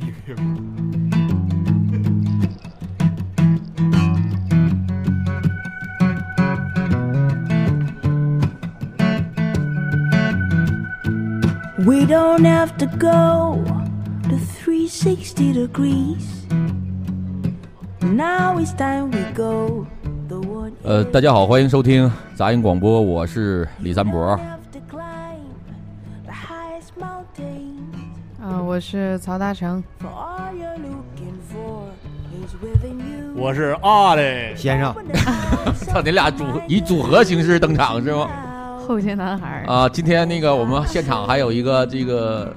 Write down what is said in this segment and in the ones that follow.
一个月。 We don't have to go to 360 degrees. Now it's time we go the one. 呃，大家好，欢迎收听杂音广播，我是李三博。 我是曹大成.我是阿嘞，先生，操，你俩组以组合形式登场是吗？后街男孩。啊，今天那个我们现场还有一个这个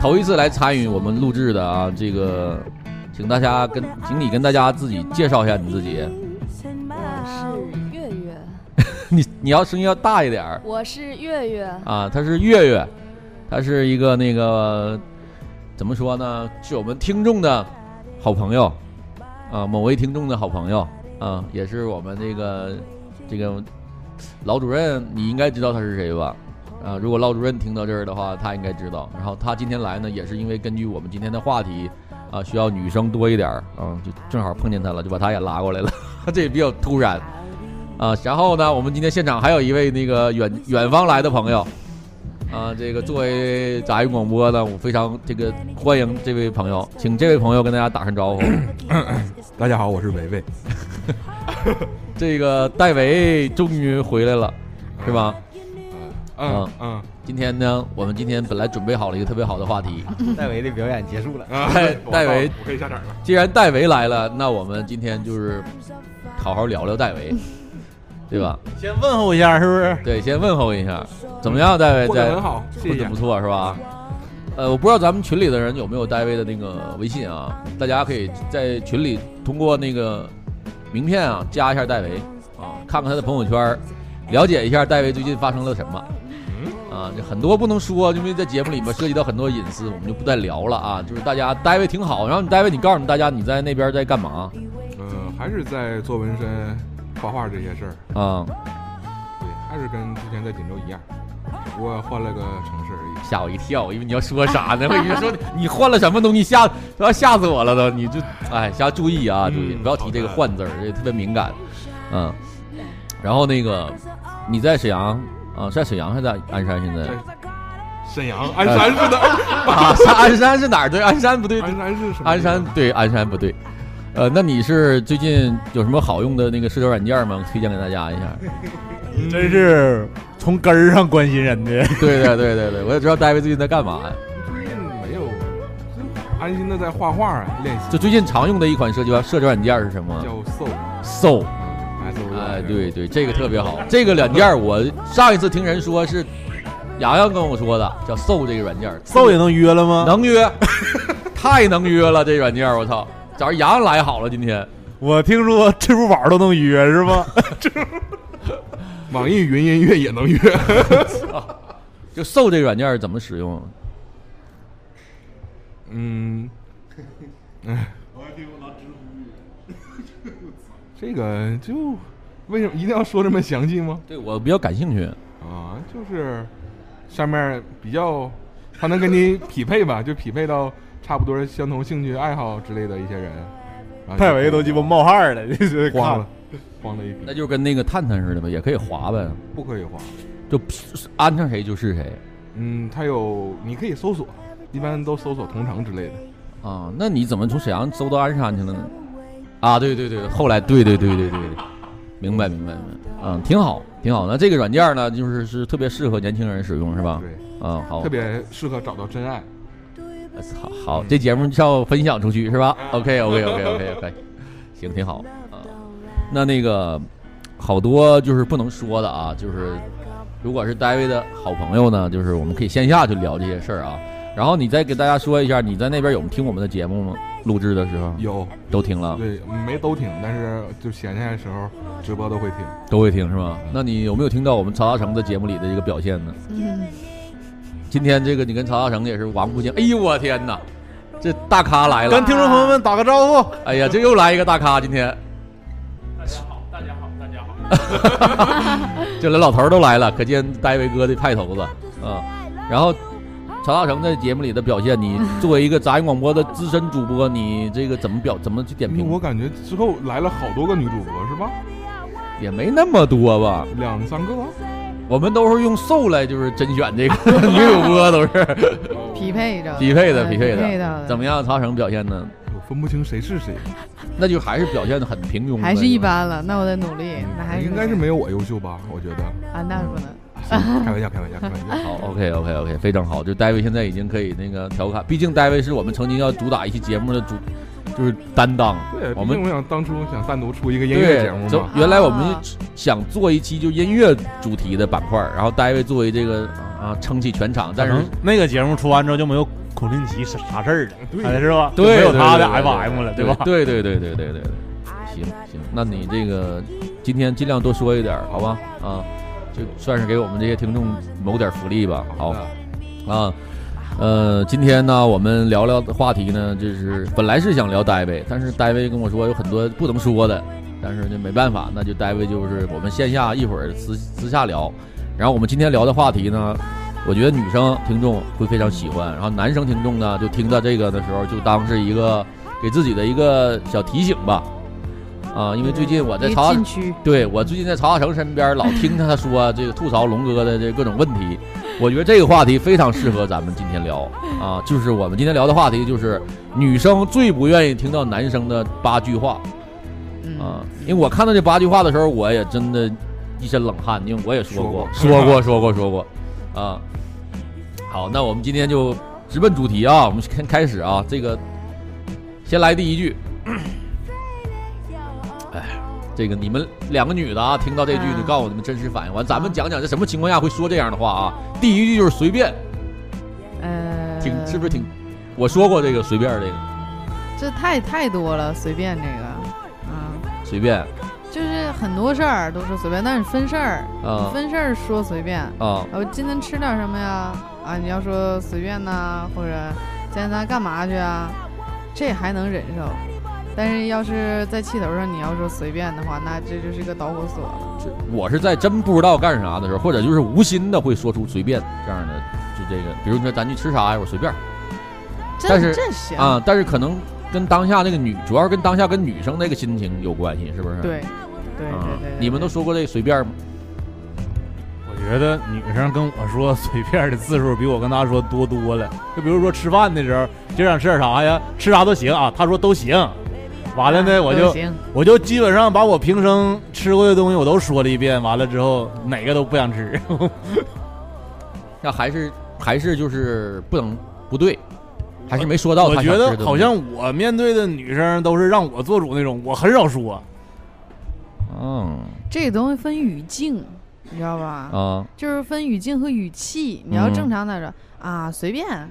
头一次来参与我们录制的啊，这个请大家跟请你跟大家自己介绍一下你自己。我是月月，你你要声音要大一点儿我是月月，啊。他是月月，他是一个那个怎么说呢？是我们听众的好朋友啊，某位听众的好朋友啊，也是我们这个这个老主任，你应该知道他是谁吧？啊，如果老主任听到这儿的话，他应该知道。然后他今天来呢，也是因为根据我们今天的话题啊，需要女生多一点儿啊，就正好碰见他了，就把他也拉过来了。这也比较突然啊。然后呢，我们今天现场还有一位那个远远方来的朋友啊，这个作为杂音广播呢，我非常这个欢迎这位朋友，请这位朋友跟大家打声招呼。大家好，我是维维。这个戴维终于回来了，是吧？嗯嗯今天呢，我们今天本来准备好了一个特别好的话题，戴维的表演结束了。啊戴戴维我可以下场了。既然戴维来了，那我们今天就是好好聊聊戴维，对吧？先问候一下，是不是？对，先问候一下，怎么样，戴维在过得很好，谢谢混得不。错是吧？呃，我不知道咱们群里的人有没有戴维的那个微信啊？大家可以在群里通过那个名片啊加一下戴维啊，看看他的朋友圈，了解一下戴维最近发生了什么。啊，这很多不能说，因为在节目里面涉及到很多隐私，我们就不再聊了啊。就是大家戴维挺好，然后你戴维，你告诉你大家你在那边在干嘛嗯，还是在做纹身、画画这些事儿。啊？对，还是跟之前在锦州一样，只不过换了个城市而已。吓我一跳，因为你要说啥呢？我以为说你换了什么东西，吓都要吓死我了都。你就哎，大家注意啊，注意嗯不要提这个“换”字儿，这特别敏感。嗯，然后那个你在沈阳啊，在沈阳还是在鞍山？现在在沈阳、鞍山是哪儿？啊，是鞍山是哪儿？对，鞍山不对，鞍山是什么？鞍山。对，鞍山不对。呃，那你是最近有什么好用的那个社交软件吗？推荐给大家一下。真是从根儿上关心人 的。对对对对对，我也知道戴维最近在干嘛呀？最近没有，安心的在画画啊，练习。就最近常用的一款社交社交软件是什么叫 Soul，？Soul 哎，对对，这个特别好。这个软件我上一次听人说是洋洋跟我说的，叫 Soul 这个软件儿，搜也能约了吗？能约，太能约了。这软件我操，早上洋洋来好了，今天我听说支付宝都能约是吗？网易云音乐也能约。就 So 这个软件怎么使用？嗯，哎，这个就为什么一定要说这么详细吗？对我比较感兴趣。啊，就是上面比较，它能跟你匹配吧，就匹配到差不多相同兴趣爱好之类的一些人。然后就戴维都鸡巴冒汗了，这是慌了，慌了一批。那就跟那个探探似的呗，也可以滑呗，不可以滑。就安上谁就是谁嗯，它有你可以搜索，一般都搜索同城之类的。啊。那你怎么从沈阳搜到鞍山去了呢？啊，对对对，后来对对对对对对，明白明白明白，嗯，挺好挺好。那这个软件呢，就是是特别适合年轻人使用是吧？对，嗯，好特，别适合找到真爱。好，好，这节目要分享出去是吧？OK OK OK OK OK，行，挺好啊。那那个好多就是不能说的啊，就是如果是戴维的好朋友呢，就是我们可以线下去聊这些事儿啊。然后你再给大家说一下，你在那边有听我们的节目吗？录制的时候有，都听了，对，没都听，但是就闲下来的时候直播都会听。都会听是吧？那你有没有听到我们曹大成的节目里的一个表现呢？嗯，今天这个你跟曹大成也是王不见，哎呦我天哪，这大咖来了跟！听众朋友们打个招呼。哎呀，这又来一个大咖，今天。这连老头儿都来了，可见戴维哥的派头子啊。然后曹大成在节目里的表现，你作为一个杂音广播的资深主播，你这个怎么表怎么去点评？我感觉之后来了好多个女主播是吧？也没那么多吧，两三个。我们都是用瘦来就是甄选这个 女主播，都是匹配着匹配的匹配的。怎么样，曹成表现呢？我分不清谁是谁，那就还是表现的很平庸，还是一般了。那我得努力，那还是应该是没有我优秀吧？我觉得啊，那是不能。开玩笑，开玩笑，开玩笑。好，OK，OK，OK，非常好。就戴维现在已经可以那个调侃，毕竟戴维是我们曾经要主打一期节目的主，就是担当。对，我们我想当初想单独出一个音乐节目嘛。原来我们想做一期就音乐主题的板块，然后大卫作为这个啊撑起全场。但是那个节目出完之后就没有孔令奇啥啥事儿了，对，是吧？对，没有他的 FM 了，对吧？对对对对对对对。行行，那你这个今天尽量多说一点，好吧？啊。就算是给我们这些听众谋点福利吧。好，啊，呃，今天呢，我们聊聊的话题呢，就是本来是想聊戴维，但是戴维跟我说有很多不能说的，但是呢没办法，那就戴维就是我们线下一会儿私私下聊。然后我们今天聊的话题呢，我觉得女生听众会非常喜欢，然后男生听众呢，就听到这个的时候，就当是一个给自己的一个小提醒吧。啊，因为最近我在曹，对我最近在曹大成身边，老听他说这个吐槽龙哥的这各种问题，我觉得这个话题非常适合咱们今天聊啊，就是我们今天聊的话题就是女生最不愿意听到男生的八句话，啊，因为我看到这八句话的时候，我也真的一身冷汗，因为我也说过，说过，说过，说过，啊，好，那我们今天就直奔主题啊，我们先开始啊，这个先来第一句。这个你们两个女的啊，听到这句就告诉我你们真实反应。完，咱们讲讲这什么情况下会说这样的话啊？第一句就是随便，呃，挺是不是挺？我说过这个随便这个，这太太多了，随便这个，啊，随便，就是很多事儿都是随便，但是分事儿，啊，分事儿说随便啊。我今天吃点什么呀？啊，你要说随便呐，或者今天咱干嘛去啊？这还能忍受。但是要是在气头上，你要说随便的话，那这就是个导火索了。我是在真不知道干啥的时候，或者就是无心的会说出随便这样的，就这个，比如说咱去吃啥呀，我随便。但是啊，但是可能跟当下那个女，主要是跟当下跟女生那个心情有关系，是不是？对，对对对。你们都说过这随便吗？我觉得女生跟我说随便的次数比我跟她说多多了。就比如说吃饭的时候，今儿想吃点啥呀？吃啥都行啊，她说都行。完了呢，我就我就基本上把我平生吃过的东西我都说了一遍。完了之后，哪个都不想吃。那还是还是就是不能不对，还是没说到。我觉得好像我面对的女生都是让我做主那种，我很少说。嗯，这个东西分语境，你知道吧？啊，就是分语境和语气。你要正常点说啊，随便，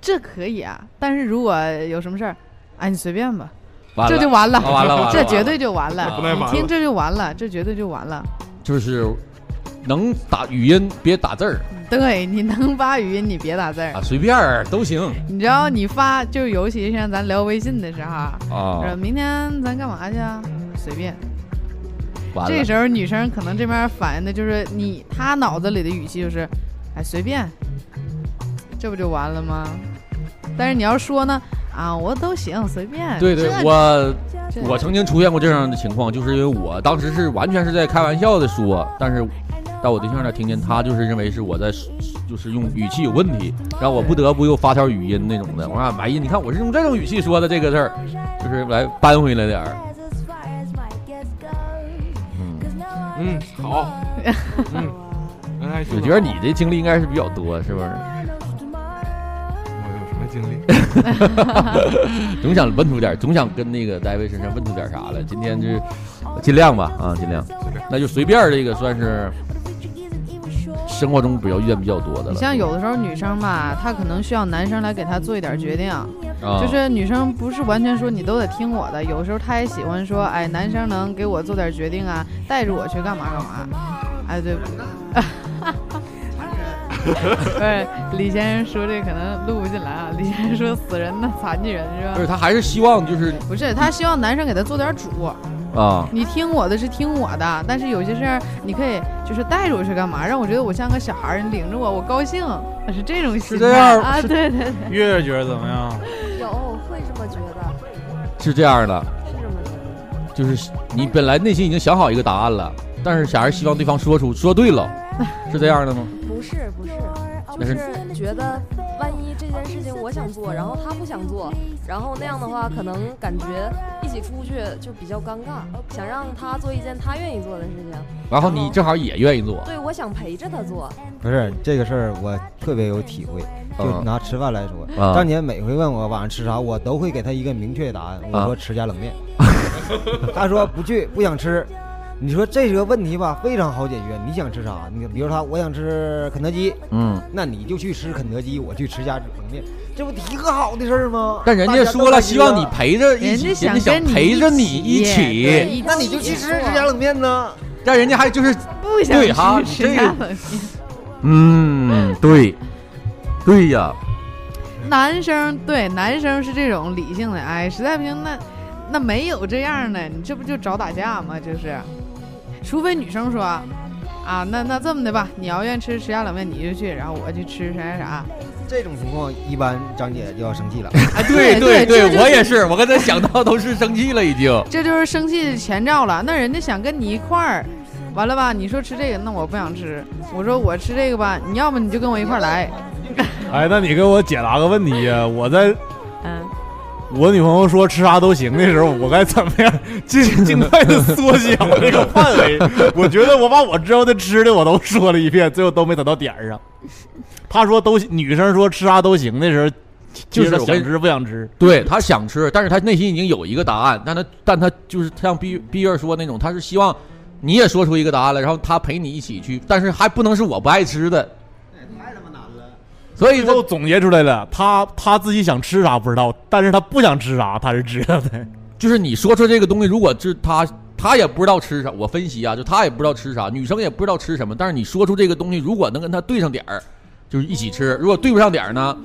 这可以啊。但是如果有什么事儿，哎，你随便吧。这就完了，完了，这绝对就完了。你听这就完了，这绝对就完了。就是能打语音，别打字儿。对，你能发语音，你别打字儿啊，随便儿都行。你知道，你发就尤其像咱聊微信的时候啊，明天咱干嘛去啊？随便。完了。这时候女生可能这边反应的就是你，她脑子里的语气就是，哎，随便。这不就完了吗？但是你要说呢？啊，我都行，随便。对对，我我曾经出现过这样的情况，就是因为我当时是完全是在开玩笑的说，但是到我对象那听见，他就是认为是我在就是用语气有问题，然后我不得不又发条语音那种的。我说满意，你看我是用这种语气说的这个事儿，就是来扳回来点儿。嗯嗯，好。嗯，我觉得你的经历应该是比较多，是不是？经历，总想问出点，总想跟那个戴维身上问出点啥来。今天就尽量吧，啊，尽量，那就随便这个算是生活中比较遇见比较多的了。像有的时候女生吧，她可能需要男生来给她做一点决定，就是女生不是完全说你都得听我的，有时候她也喜欢说，哎，男生能给我做点决定啊，带着我去干嘛干嘛，哎，对。不 是李先生说这可能录不进来啊。李先生说死人呢，残疾人是吧？不是，他还是希望就是不是他希望男生给他做点主啊。你听我的是听我的，但是有些事儿你可以就是带着我去干嘛，让我觉得我像个小孩儿，你领着我，我高兴。是这种心是这样态啊，对对对，月月觉得怎么样？有会这么觉得，是这样的，是这么觉得。就是你本来内心已经想好一个答案了，但是还是希望对方说出说对了，是这样的吗？不是不是，就是是觉得万一这件事情我想做，然后他不想做，然后那样的话，可能感觉一起出去就比较尴尬。想让他做一件他愿意做的事情，然后你正好也愿意做，对我想陪着他做。不是这个事儿，我特别有体会。就嗯拿吃饭来说，啊张姐每回问我晚上吃啥，我都会给他一个明确的答案。我啊说吃家冷面，他说不去，不想吃。你说这个问题吧，非常好解决。你想吃啥？你比如说我想吃肯德基，嗯。那你就去吃肯德基，我去吃家冷面，这不一个好的事儿吗？但人家说了，希望你陪着一起，人家想陪着你一起，那你就去吃这家冷面呢？但人家还就是，不想对哈吃这个吃家冷面。嗯，对，对呀，男生对男生是这种理性的，哎，实在不行那那没有这样的，你这不就找打架吗？就是，除非女生说，啊，那那这么的吧，你要愿意吃吃家冷面你就去，然后我去吃啥啥啥。这种情况一般张姐就要生气了。哎，对对对我也是，我刚才想到都是生气了已经，这就是生气的前兆了。那人家想跟你一块儿，完了吧？你说吃这个，那我不想吃。我说我吃这个吧，你要么你就跟我一块儿来。哎，那你给我解答个问题呀、我在嗯，我女朋友说吃啥都行的时候，我该怎么样尽 尽快的缩小这个范围？我觉得我把我知道的吃的我都说了一遍，最后都没等到点儿上。她说都女生说吃啥都行的时候，就是想吃不想吃。对他想吃，但是他内心已经有一个答案，但他但他就是像毕毕月说那种，他是希望你也说出一个答案来，然后他陪你一起去，但是还不能是我不爱吃的。所以他最后总结出来了，他他自己想吃啥不知道，但是他不想吃啥，他是知道的。就是你说出这个东西，如果是他他也不知道吃啥，我分析啊，就他也不知道吃啥，女生也不知道吃什么，但是你说出这个东西，如果能跟他对上点儿，就是一起吃；如果对不上点儿呢，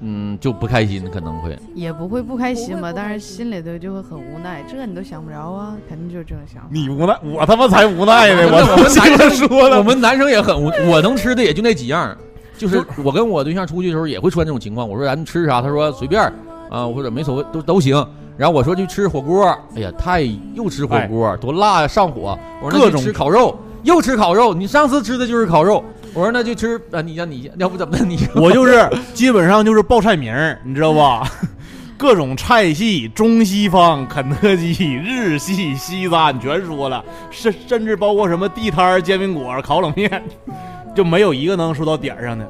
嗯，就不开心，可能会。也不会不开心吧，但是心里头就会很无奈。这你都想不着啊，肯定就是这种想法。你无奈，我他妈才无奈呢！我我们男生说了，我们男生也很无，我能吃的也就那几样，就是我跟我对象出去的时候也会出现这种情况。我说咱吃啥，他说随便啊，或者没所谓，都都行。然后我说去吃火锅，哎呀，太又吃火锅，多辣呀，上火。我说各种吃烤肉，又吃烤肉。你上次吃的就是烤肉。我说那就吃啊，你让你要不怎么的你我就是 基本上就是报菜名儿，你知道吧？各种菜系，中西方、肯德基、日系、西餐全说了，甚甚至包括什么地摊儿、煎饼果儿、烤冷面，就没有一个能说到点儿上的。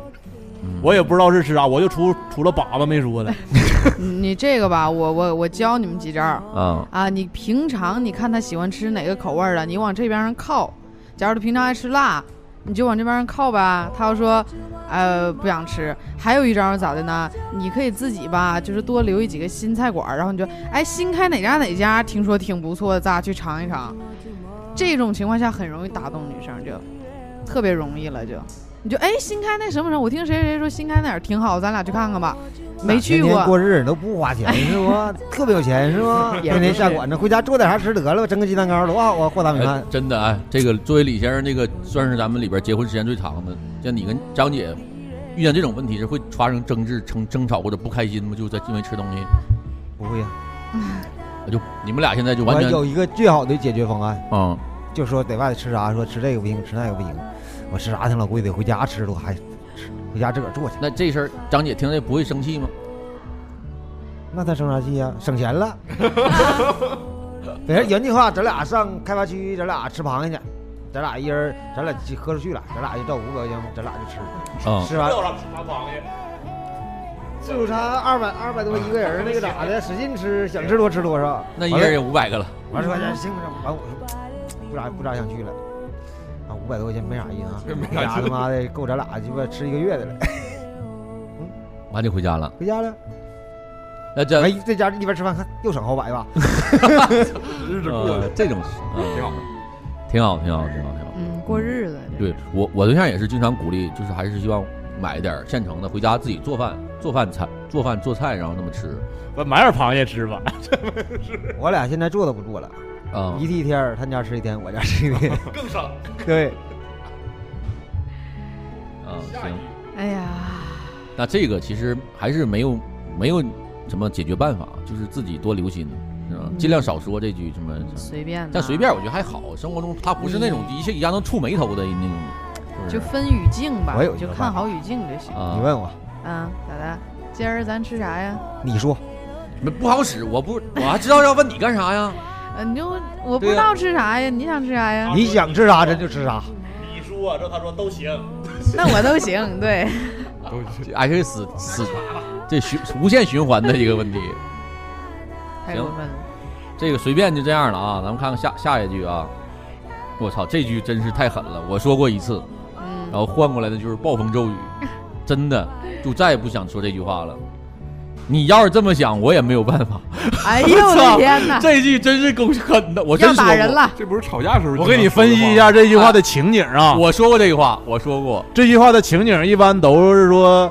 我也不知道是吃啥，我就除除了粑粑没说的。你这个吧，我我我教你们几招儿啊啊。你平常你看他喜欢吃哪个口味儿的，你往这边上靠。假如他平常爱吃辣，你就往这边上靠吧。他要说，呃，不想吃。还有一招儿咋的呢？你可以自己吧，就是多留意几个新菜馆儿，然后你就，哎，新开哪家哪家，听说挺不错的，咱俩去尝一尝。这种情况下很容易打动女生，就特别容易了就。你就哎，新开那什么什么，我听谁谁说新开哪儿挺好，咱俩去看看吧。没去过，过日子都不花钱是不？特别有钱是不？也天天下馆子，回家做点啥吃得了，蒸个鸡蛋糕多好啊！和大米哎饭，真的哎，这个作为李先生，这个算是咱们里边结婚时间最长的。像你跟张姐遇见这种问题是会发生争执、争争吵或者不开心吗？就在因为吃东西，不会呀。就你们俩现在就完全我有一个最好的解决方案，啊、就说在外头吃啥，说吃这个不行，吃那个不行，我吃啥挺老贵的，回家吃都还吃，回家自个儿做去。那这事儿张姐听着不会生气吗？那他生啥气呀？省钱了。等下原计划，咱俩上开发区，咱俩吃螃蟹去。咱俩一人，咱俩喝出去了，咱俩就照五百块钱，咱俩就吃。啊、吃完让吃啥螃蟹？自助餐二百二百多一个人，那个咋的？使劲吃，想吃多吃多少。那一个人也五百个了。二十块钱行不行？完我说不咋不咋想去了。啊，五百多块钱没啥意思啊，没啥他妈的够咱俩鸡巴吃一个月的了。完就回家了。回家了，那这、哎，在家一边吃饭看又省好百吧？日子过呃得这种嗯挺好。挺好，挺好，挺好，挺好。嗯，过日子。对我，我对象也是经常鼓励，就是还是希望买点现成的，回家自己做饭，做饭菜，做饭做菜，然后那么吃。我买点螃蟹吃吧。我俩现在做都不做了，啊、一屉一天儿，他家吃一天，我家吃一天。更省。对，啊，行，哎呀，那这个其实还是没有没有什么解决办法，就是自己多留心，是吧？嗯尽量少说这句什么。随便的，但随便我觉得还好，生活中他不是那种一下一下能触眉头的那种，是？就分语境吧就看好语境就行。啊，你问我，嗯，咋的？今儿咱吃啥呀？你说那不好使，我不我还知道要问你干啥呀？呃，你就我不知道吃啥呀，你想吃啥呀？你想吃啥咱就吃啥。你说这他说都行，那我都行，对，都这还是死死这循无限循环的一个问题。行太过分了。这个随便就这样了啊，咱们看看下下一句啊。我操，这句真是太狠了！我说过一次，然嗯，后换过来的就是暴风骤雨，真的就再也不想说这句话了。你要是这么想，我也没有办法。哎呦我的天哪，这句真是够狠的，我真。打人了。这不是吵架时候我给你分析一下这句话的情景啊。我说过这句话，我说过。这句话的情景一般都是说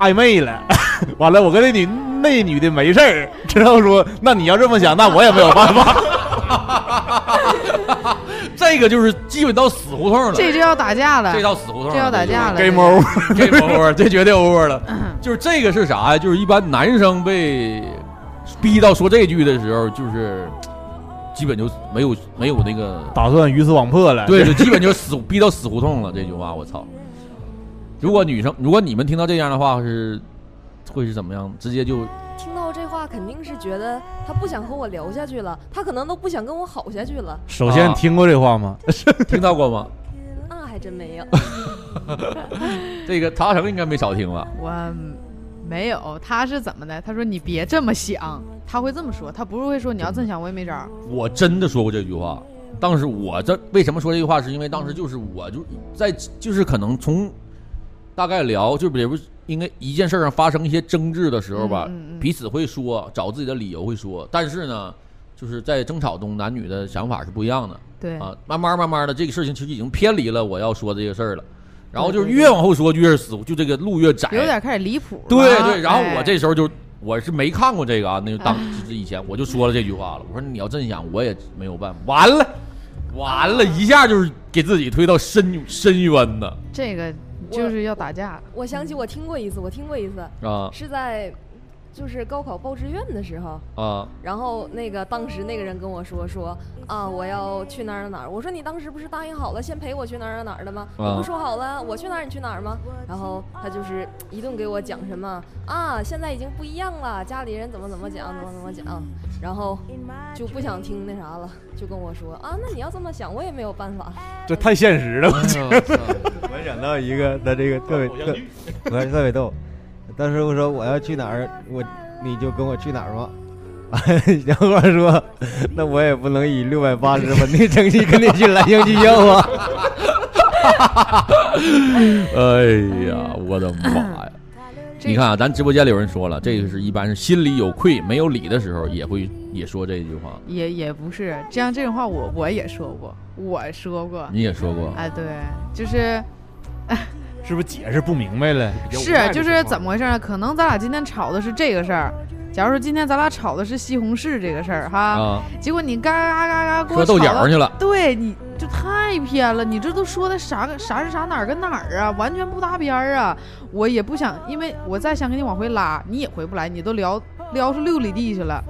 暧昧了，完了我跟那女那女的没事儿，之后说那你要这么想，那我也没有办法。这个就是基本到死胡同了，这就要打架了，这到死胡同了，这要打架了。Game 这 over，这 game over，这绝对 over 了。嗯就是这个是啥呀？就是一般男生被逼到说这句的时候，就是基本就没有没有那个，打算鱼死网破了。对，就基本就死逼到死胡同了。这句话我操！如果女生，如果你们听到这样的话是会是怎么样？直接就话肯定是觉得他不想和我聊下去了，他可能都不想跟我好下去了。首先啊听过这话吗？听到过吗？那还真没有。这个曹成应该没少听吧？我没有，他是怎么的？他说你别这么想，他会这么说，他不是会说你要这么想我也没招儿。我真的说过这句话。当时我这为什么说这句话，是因为当时就是我就在就是可能从大概聊，就比如应该一件事上发生一些争执的时候吧，嗯嗯嗯彼此会说找自己的理由会说，但是呢，就是在争吵中男女的想法是不一样的对，啊。慢慢慢慢的，这个事情其实已经偏离了我要说这个事儿了，然后就是越往后说越是死，就这个路越窄。有点开始离谱。对对，然后哎我这时候就我是没看过这个啊，那就当啊就是以前我就说了这句话了，我说你要真想，我也没有办法。完了，完了，一下就是给自己推到深深渊呢这个就是要打架。我想起我听过一次，我听过一次，啊是在就是高考报志愿的时候，啊然后那个当时那个人跟我说说啊，我要去哪儿哪儿。我说你当时不是答应好了先陪我去哪儿哪儿的吗？啊你不说好了我去哪儿你去哪儿吗？然后他就是一顿给我讲什么啊，现在已经不一样了，家里人怎么怎么讲，怎么怎么讲，然后就不想听那啥了，就跟我说啊，那你要这么想，我也没有办法。这太现实了。我操我想到一个，他这个特别特，我特别逗。当时我说我要去哪儿，我你就跟我去哪儿吧。小伙说：“那我也不能以六百八十分的成绩跟你去蓝翔技校啊。哎呀，我的妈呀！你看啊，咱直播间里有人说了，这个是一般是心里有愧没有理的时候，也会也说这句话。也也不是这样，这种话我我也说过，我说过。你也说过，哎，对，就是 是不是解释不明白了？是就是怎么回事呢？可能咱俩今天吵的是这个事儿。假如说今天咱俩吵的是西红柿这个事儿哈，啊，结果你嘎嘎嘎嘎给我说豆角去了，对，你就太偏了，你这都说的啥个啥是啥哪儿跟哪儿啊，完全不搭边儿啊！我也不想，因为我再想给你往回拉，你也回不来，你都聊聊出六里地去了，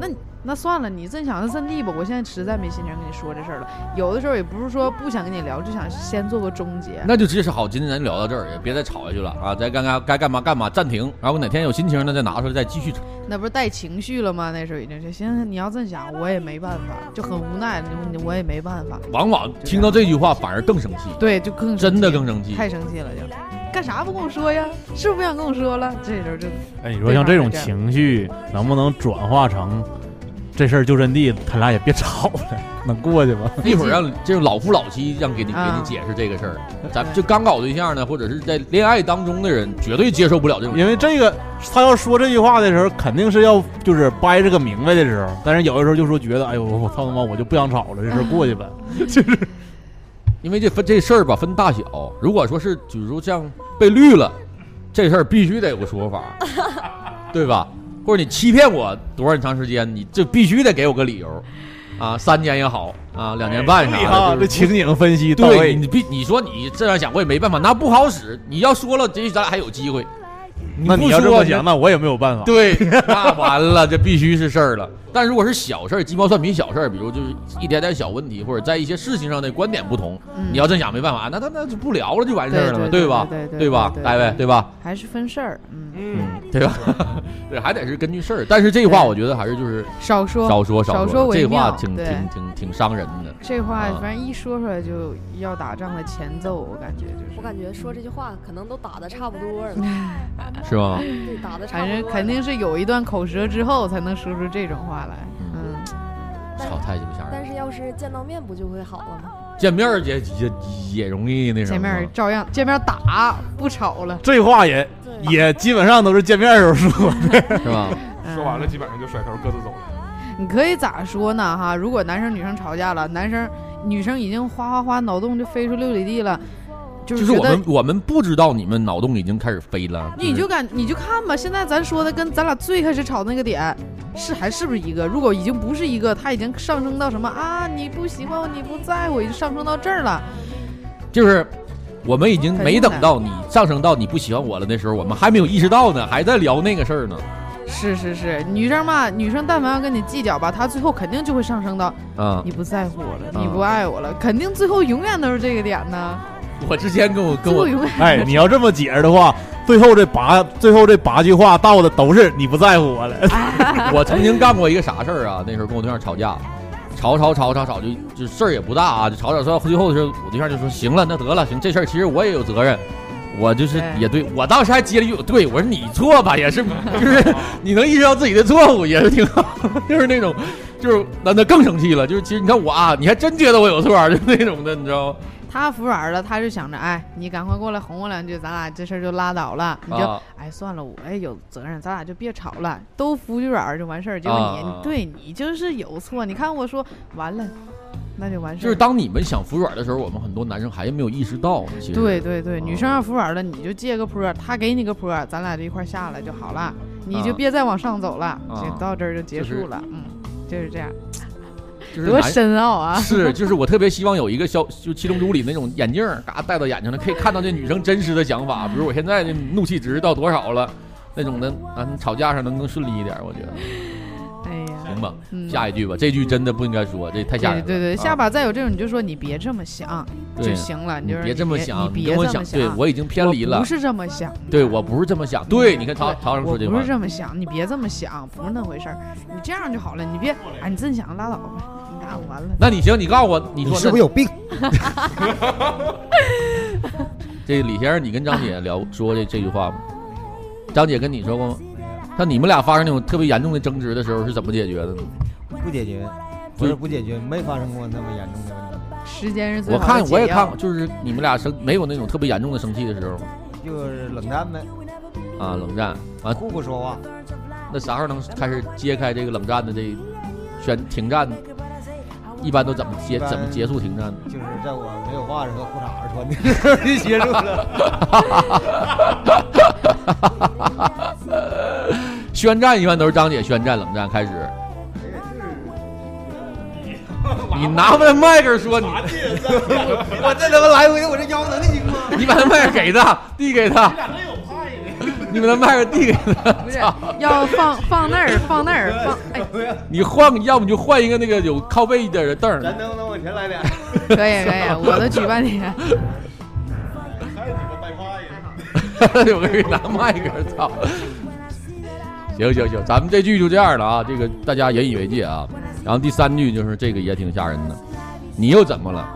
那你那算了，你真想是真地吧，我现在实在没心情跟你说这事儿了。有的时候也不是说不想跟你聊，就想先做个终结。那就直接是好，今天咱就聊到这儿，也别再吵下去了啊！咱该干该干嘛干嘛，暂停，然后哪天有心情呢再拿出来再继续吵。那不是带情绪了吗？那时候已经是行，你要这么想，我也没办法，就很无奈，你我也没办法。往往听到这句话反而更生气，对，就更真的更生气。太生气了，就干啥不跟我说呀？是不是不想跟我说了？这时候就哎，你说像这种情绪能不能转化成这事儿就真地，他俩也别吵了，能过去吗？一会儿让这种老夫老妻让给你给啊你解释这个事儿，咱就刚搞对象呢，或者是在恋爱当中的人，绝对接受不了这种。因为这个他要说这句话的时候，肯定是要就是掰扯个明白的时候，但是有的时候就说觉得，哎呦我操他妈，我就不想吵了，这事儿过去呗。因为这分这事儿吧分大小，如果说是比如像被绿了，这事儿必须得有个说法，对吧？或者你欺骗我多少长时间，你就必须得给我个理由。啊，三年也好啊，两年半啥啊，的，这情景分析对，你必你说你这样想我也没办法，那不好使。你要说了，也许咱俩还有机会。那你要这么想，那我也没有办法。对，那完了，这必须是事儿了。但如果是小事儿，鸡毛蒜皮小事儿，比如就是一点点小问题，或者在一些事情上的观点不同，嗯你要真想没办法，那那那就不聊了，就完事儿了嘛，对对吧？对对对吧对，对大卫，对吧？还是分事儿，嗯，嗯，对吧？对，还得是根据事儿。但是这话我觉得还是就是少说少说少说，为这话挺挺挺挺伤人的。这话啊反正一说出来就要打仗的前奏，我感觉就是我。感觉说这句话可能都打的差不多了，是吗？打的反。正肯定是有一段口舌之后才能说出这种话来。嗯，操，太鸡巴吓人！但是要是见到面不就会好了吗？见面也也也容易那什么。见面照样见面打，不吵了。这话也也基本上都是见面时候说的。是吧？说完了基本上就甩头各自走了。你可以咋说呢？哈，如果男生女生吵架了，男生女生已经哗哗哗脑洞就飞出六里地了，就就是我们我们不知道你们脑洞已经开始飞了。你就感你就看吧，现在咱说的跟咱俩最开始吵那个点是还是不是一个？如果已经不是一个，他已经上升到什么啊？你不喜欢我，你不在乎，已经上升到这儿了。就是我们已经没等到你上升到你不喜欢我了的时候，我们还没有意识到呢，还在聊那个事儿呢。是是是，女生嘛，女生但凡要跟你计较吧，她最后肯定就会上升到啊、你不在乎我了，啊你不爱我了，肯定最后永远都是这个点呢。我之前跟我跟我 哎，你要这么解释的话，最后这八最后这八句话到的都是你不在乎我了。我曾经干过一个啥事儿啊？那时候跟我对象吵架，吵吵吵吵吵，就就事儿也不大啊，就吵吵吵，最后的时候我对象就说：“行了，那得了，行，这事儿其实我也有责任。”我就是哎也对我当时还接了一句，对我说你错吧，也是，就是你能意识到自己的错误也是挺好，就是那种，就是那那更生气了，就是其实你看我啊，你还真觉得我有错，就那种的，你知道吗？他服软了，他就想着，哎，你赶快过来哄我两句，咱俩这事儿就拉倒了。你就，啊哎，算了，我也有责任，咱俩就别吵了，都服句软就完事儿。结果你，啊对你就是有错，你看我说完了，那就完事儿。就是当你们想服软的时候，我们很多男生还没有意识到。其实对对对，啊女生要服软了，你就借个坡儿，他给你个坡儿，咱俩就一块儿下来就好了，你就啊别再往上走了，啊就到这儿就结就是束了。嗯，就是这样，就是多深奥啊！是，就是我特别希望有一个小，就《七龙珠》里那种眼镜儿，嘎戴到眼睛上，可以看到这女生真实的想法。比如我现在的怒气值到多少了，那种的啊，吵架上能更顺利一点，我觉得。哎呀，行吧，嗯下一句吧，这句真的不应该说，这太吓人了。对对对，啊下把再有这种你就说你别这么想就行了，你就是别这么想，你别这么想，对我已经偏离了不。是这么想的，对我不是这么想，对，你看曹对曹上说这话我不是，这么想，你别这么想，不是那回事儿，你这样就好了，你别，哎，你真想拉倒吧，你看完了，那你行，你告诉我，你是不是有病？这李先生，你跟张姐聊说这这句话吗？张姐跟你说过吗？像你们俩发生那种特别严重的争执的时候是怎么解决的呢？不解决，不是不解决，没发生过那么严重的问题。时间是最我看我也看过，就是你们俩生没有那种特别严重的生气的时候吗？就是冷战呗，啊，冷战完，互不说话。那啥时候能开始揭开这个冷战的这宣停战呢？一般都怎么结怎么结束停战呢？就是在我没有袜子和裤衩穿的时候就结束了。宣战一般都是张姐宣战，冷战开始。你拿过来麦克说你，我这他妈来回的，我这腰能行吗？你把那麦克给他，递给他。你把那麦克递给他。不是要放放那儿放那儿放，哎，你换个，要不你就换一个那个有靠背一点的凳儿。咱能不能往前来点？可以可以，我都举半天，还有几个带话我给你拿麦克，操！行行行，咱们这句就这样了啊，这个大家引以为戒啊。然后第三句就是这个也挺吓人的，你又怎么了？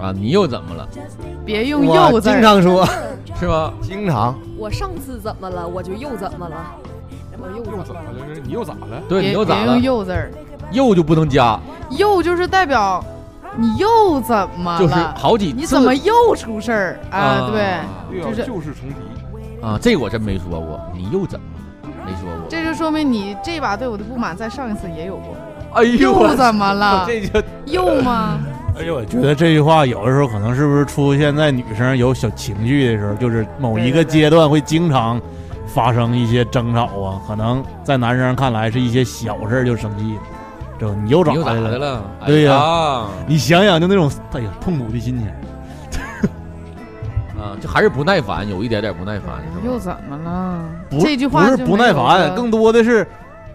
啊，你又怎么了？别用我又字儿，常说，是吗？经常我上次怎么了，我就又怎么了，我又又怎么了？你又咋了？对，你别又咋了别用？又字儿，又就不能加，又就是代表你又怎么了就是了？好几次。你怎么又出事儿啊？啊对，就是旧事重提。啊？这个我真没说过，你又怎么了？没说过。这就说明你这把对我的不满在上一次也有过，哎呦，我又怎么了？这就又吗？而且我觉得这句话有的时候可能是不是出现在女生有小情绪的时候，就是某一个阶段会经常发生一些争吵啊，可能在男生看来是一些小事儿就生气了。这你又咋？了？对呀呀，你想想，就那种哎呀痛苦的心情。啊，就还是不耐烦，有一点点不耐烦，是吧又怎么了？不这句话不是不耐烦，更多的是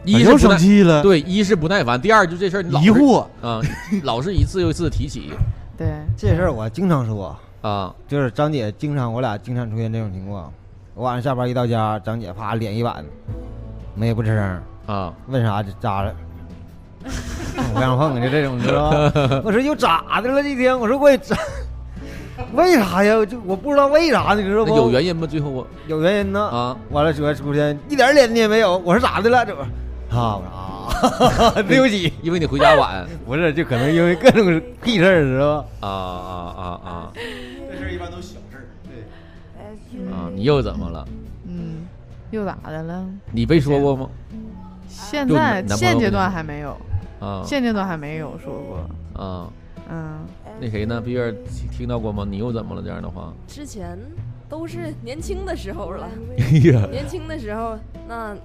一是生气了，对，一是不耐烦，第二就这事儿你老疑惑。啊，老是一次又一次提起 对这事儿我经常说，啊，就是张姐经常，我俩经常出现这种情况。我晚上下班一到家，张姐啪脸一板，没也不吱声，啊，问啥就咋了？我不让碰，就这种，你知道吧？我说又咋的了？这天我说我也咋？为啥呀？就我不知道为啥，你知道那不？有原因吗？最后我有原因呢。啊，完了说出天一点脸你也没有，我说咋的了？这不啊，我说啊，对不起，因为你回家晚 不是，就可能因为各种屁事儿，知道吧？啊啊啊啊这事儿一般都小事儿。对，啊！你又怎么了？嗯，又咋的了？你被说过吗？现在现阶段还没有，啊现阶段还没有说过。啊，嗯，那谁呢？毕月听听到过吗？你又怎么了？这样的话，之前都是年轻的时候了，哎呀，年轻的时候那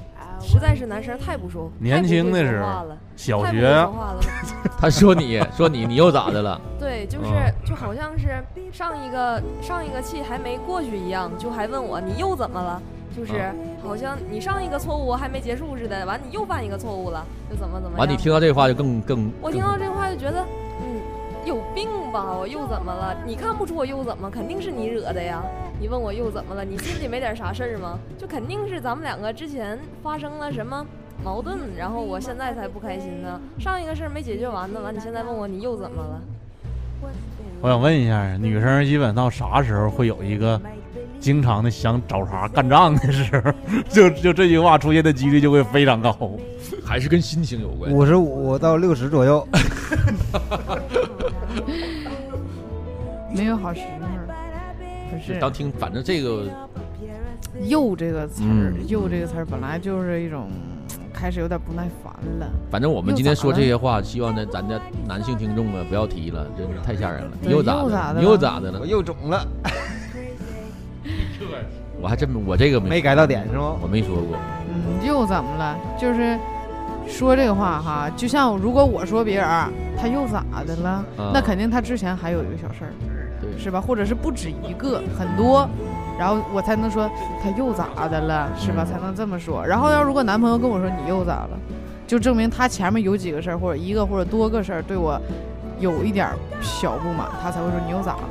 实在是男生太不说，年轻的时候太不说话了，小太不说学话了。他说你说你，你又咋的了？对，就是嗯就好像是上一个上一个气还没过去一样，就还问我你又怎么了？就是啊好像你上一个错误还没结束似的，完你又犯一个错误了，就怎么怎么样。完，你听到这话就更更，我听到这话就觉得，嗯，有病吧？我又怎么了？你看不出我又怎么？肯定是你惹的呀！你问我又怎么了？你心里没点啥事儿吗？就肯定是咱们两个之前发生了什么矛盾，然后我现在才不开心呢。上一个事儿没解决完呢，完你现在问我你又怎么了？我想问一下，女生基本到啥时候会有一个经常的想找茬干仗的时候？就就这句话出现的几率就会非常高。还是跟心情有关。五十五到六十左右，没有好时候。不是当听，反正这个“又”这个词儿，“嗯又”这个词儿本来就是一种开始有点不耐烦了。反正我们今天说这些话，希望呢咱家男性听众啊不要提了，真是太吓人了。对又咋的？又咋的你又了咋的了我？又肿了，我还真我这个没没改到点是吗？我没说过。嗯，又怎么了？就是说这个话哈，就像如果我说别人儿他又咋的了，啊那肯定他之前还有一个小事儿，对，是吧？或者是不止一个，很多，然后我才能说他又咋的了，是吧？嗯才能这么说。然后要如果男朋友跟我说你又咋了，就证明他前面有几个事儿，或者一个或者多个事儿对我有一点儿小不满，他才会说你又咋了。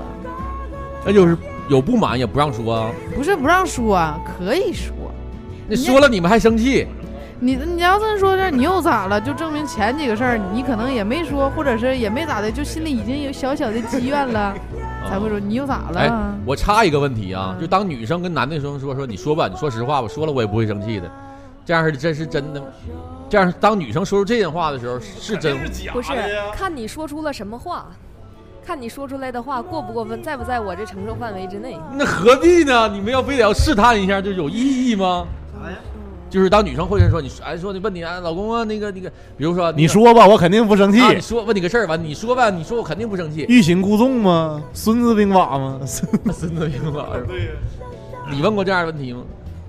那就是有不满也不让说啊。不是不让说啊，可以说。那说了你们还生气？你你要这么说这你又咋了？就证明前几个事儿你可能也没说，或者是也没咋的，就心里已经有小小的积怨了，才会说你又咋了哎了？，我插一个问题啊，嗯就当女生跟男的时候说说，你说吧，你说实话吧，说了我也不会生气的，这样是真是真的吗？这样当女生说出这样话的时候是真不是，看你说出了什么话，看你说出来的话过不过分，在不在我这承受范围之内。那何必呢？你们要非得要试探一下，就有意义吗？就是当女生会说你哎说你问你啊老公啊那个那个，比如说你说吧，我肯定不生气。啊，你说问你个事儿吧，你说吧，你说我肯定不生气。欲擒故纵吗？孙子兵法吗？孙子兵法是吧？你问过这样的问题吗？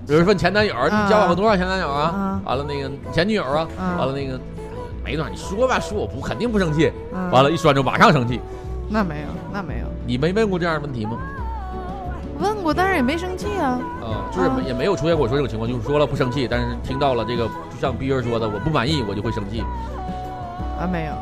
比如说你前男友，啊你交往过多少前男友啊啊？完了那个前女友啊，啊完了那个没多少，你说吧，说我不肯定不生气。嗯完了，一说就马上生气。那没有，那没有你没问过这样的问题吗？问过，但是也没生气啊。啊，就是啊也没有出现过说这种情况，就是说了不生气，但是听到了这个，就像逼儿说的，我不满意，我就会生气。啊，没有。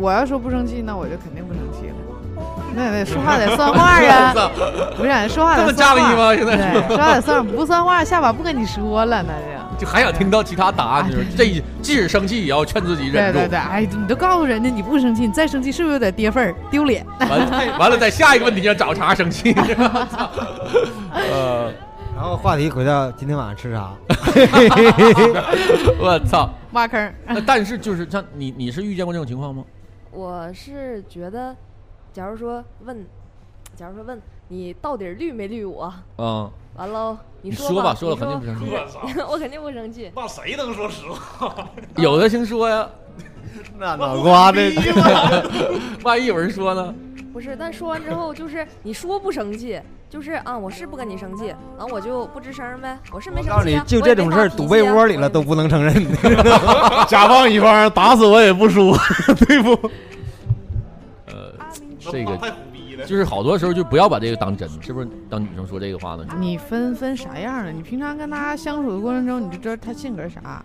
我要说不生气，那我就肯定不生气了。那得说话得算话呀，不是说话得算话仗义吗？现在对，说话得算，不算话下把不跟你说了，那就。就还想听到其他答案，啊就是这即使生气也要劝自己忍住。对对对，哎，你都告诉人家你不生气，你再生气是不是有点跌份儿、丢脸？完了完了，在下一个问题上找茬生气。呃，然后话题回到今天晚上吃啥？我操！挖坑。那但是就是像你，你是遇见过这种情况吗？我是觉得，假如说问，假如说问你到底绿没绿我，嗯，完了，你你说说吧，你说了肯定不生气。我肯定不生气。那谁能说实话？有的听说呀，那脑瓜子，万一有人说呢？不是，但说完之后就是你说不生气，就是啊，我是不跟你生气，啊，我就不吱声呗，我是没我告诉生气啊，，你就这种事儿，堵被啊窝里了都不能承认。甲方乙方打死我也不说，对不？呃，这个就是好多时候就不要把这个当真，是不是？当女生说这个话呢？你分分啥样的？你平常跟他相处的过程中，你就知道他性格啥。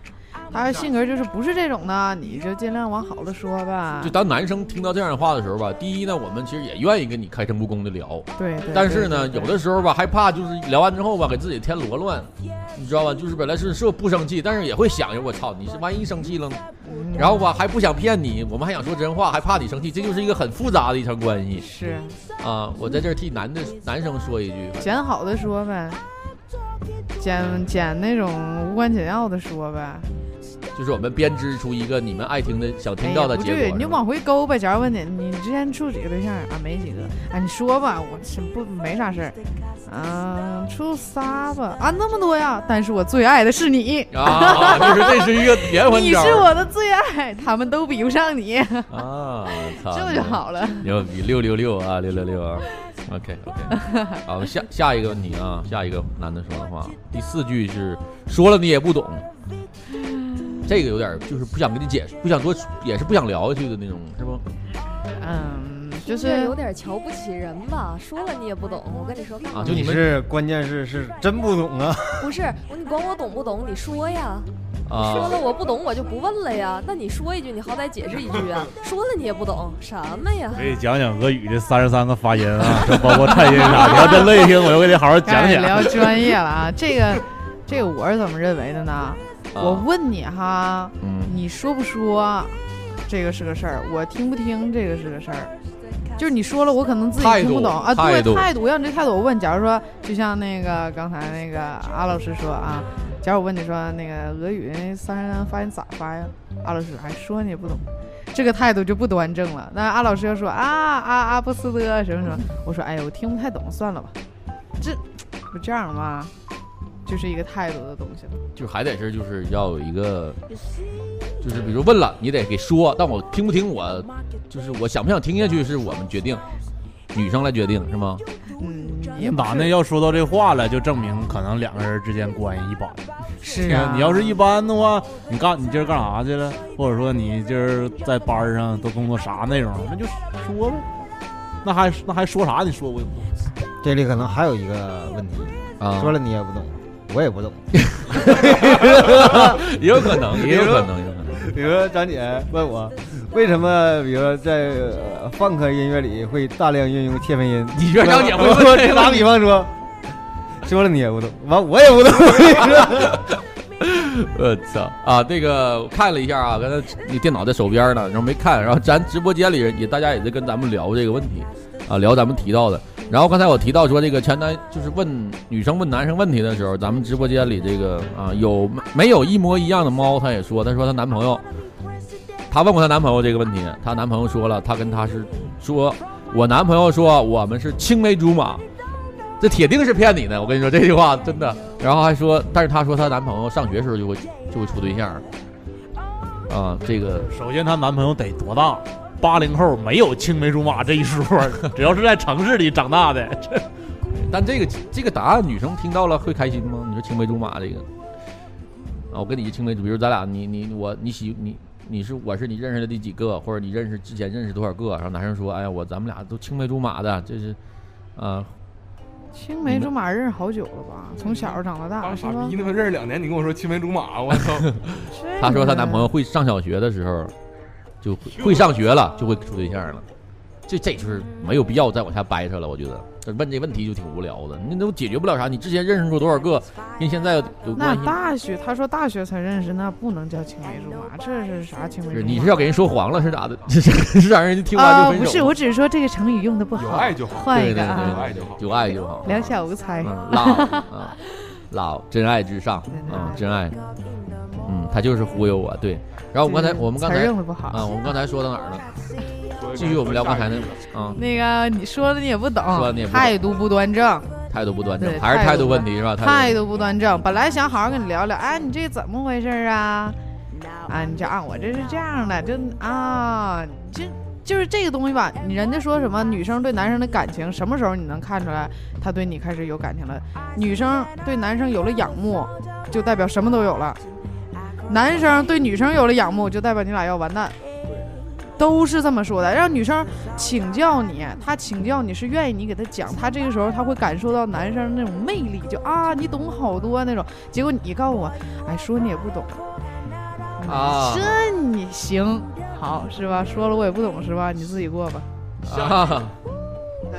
他性格就是不是这种的，你就尽量往好了说吧就。当男生听到这样的话的时候吧，第一呢，我们其实也愿意跟你开诚布公的聊，对对。但是呢，有的时候吧，害怕就是聊完之后吧，给自己添罗乱，你知道吧？就是本来是说不生气，但是也会想着我操，你是万一生气了然后吧，还不想骗你，我们还想说真话，还怕你生气，这就是一个很复杂的一层关系是啊！我在这儿替男的男生说一句，捡好的说呗，捡捡那种无关紧要的说呗。就是我们编织出一个你们爱听的、想哎听到的结果。是吧你就往回勾呗。假如问你，你之前处几个对象啊？没几个。啊，你说吧，我是不没啥事儿。嗯、处仨吧。啊，那么多呀！但是我最爱的是你，啊，就是这是一个连环 你是我的最爱，他们都比不上你，啊！操，这就好了。牛逼，六六六啊，六六六啊！OK OK，好，下下一个问题啊，下一个男的说的话，第四句是说了你也不懂，这个有点就是不想跟你解释，不想多，也是不想聊下去的那种，是不？嗯，就是有点瞧不起人吧？说了你也不懂，我跟你说干嘛啊就你们是关键是是真不懂啊！不是，我你管我懂不懂？你说呀，说啊了我不懂，我就不问了呀。那你说一句，你好歹解释一句啊。说了你也不懂，什么呀？可以讲讲俄语的三十三个发音啊，这包括颤音啥的。你要真乐意听，我就给你好好讲讲。聊专业了啊。这个，这个我是怎么认为的呢？我问你哈，嗯你说不说，这个是个事儿；我听不听，这个是个事儿。就是你说了，我可能自己听不懂啊。对态度，我要你这态度，我问，假如说，就像那个刚才那个阿老师说啊，假如我问你说那个俄语那三十三发音咋发呀？阿老师还说你也不懂，这个态度就不端正了。那阿老师要说啊啊阿布斯的什么什么，我说哎呀我听不太懂，算了吧。这不这样吗？就是一个态度的东西了。就还得是就是要有一个，就是比如问了你得给说，但我听不听我，就是我想不想听下去是我们决定，女生来决定是吗？嗯，也男的要说到这话了，就证明可能两个人之间关系一般。是啊，你要是一般的话，你干你今儿干啥去了？或者说你今儿在班上都工作啥内容？那就说呗。那还那还说啥？你说我也不懂。这里可能还有一个问题，啊，说了你也不懂，我也不懂。也 有可能，也有可能，有可能。比如说张姐问我，为什么比如说在呃放克音乐里会大量运用切分音？你觉得张姐会我问这个打比方说，说了你也不懂，完我也不懂。我操啊！这个我看了一下啊，刚才你电脑在手边呢，然后没看，然后咱直播间里也大家也在跟咱们聊这个问题啊，聊咱们提到的。然后刚才我提到说这个前男就是问女生问男生问题的时候，咱们直播间里这个啊有没有一模一样的猫？她也说，她说她男朋友，她问过她男朋友这个问题，她男朋友说了，她跟她是说，我男朋友说我们是青梅竹马。这铁定是骗你的，我跟你说这句话真的。然后还说，但是她说她男朋友上学时候就会就会处对象，啊，这个首先，她男朋友得多大？八零后没有青梅竹马这一说，只要是在城市里长大的，这 但这个这个答案女生听到了会开心吗？你说青梅竹马这个啊，我跟你青梅竹，比如咱俩你你我你喜你你是我是你认识的第几个，或者你认识之前认识多少个？然后男生说，哎呀，我咱们俩都青梅竹马的，这是啊，青梅竹马认识好久了吧？从小长到大？傻逼呢，认识两年，你跟我说青梅竹马，我操！她说她男朋友会上小学的时候就会会上学了，就会处对象了。这这就是没有必要再往下掰扯了，我觉得问这问题就挺无聊的，你都解决不了啥。你之前认识过多少个，跟现在有那关系？大学，他说大学才认识，那不能叫青梅竹马，这是啥青梅竹马？你是要给人说黄了是咋的？是 是让人家听完啊？就分手？不是，我只是说这个成语用的不好，有爱就好，对对换一个啊，有爱就好。有爱就好。两小无猜。嗯，老啊，老真爱至上，嗯，真爱，嗯，他就是忽悠我，对。然后我们刚才我们刚才用的不好。啊，我们刚才说到哪儿了？继续我们聊刚才那个啊，那个你说的你也不懂，说的你也不懂态度不端正，态度不端正，还是态度问题是吧？态度度不端正。本来想好好跟你聊聊，哎，你这怎么回事啊？啊，你这啊，我这是这样的，就啊，就就是这个东西吧，你人家说什么女生对男生的感情，什么时候你能看出来他对你开始有感情了？女生对男生有了仰慕，就代表什么都有了；男生对女生有了仰慕，就代表你俩要完蛋。都是这么说的，让女生请教你，她请教你是愿意你给她讲，她这个时候她会感受到男生那种魅力，就啊你懂好多那种。结果你告诉我，哎说你也不懂，啊这你行好是吧？说了我也不懂是吧？你自己过吧。啊，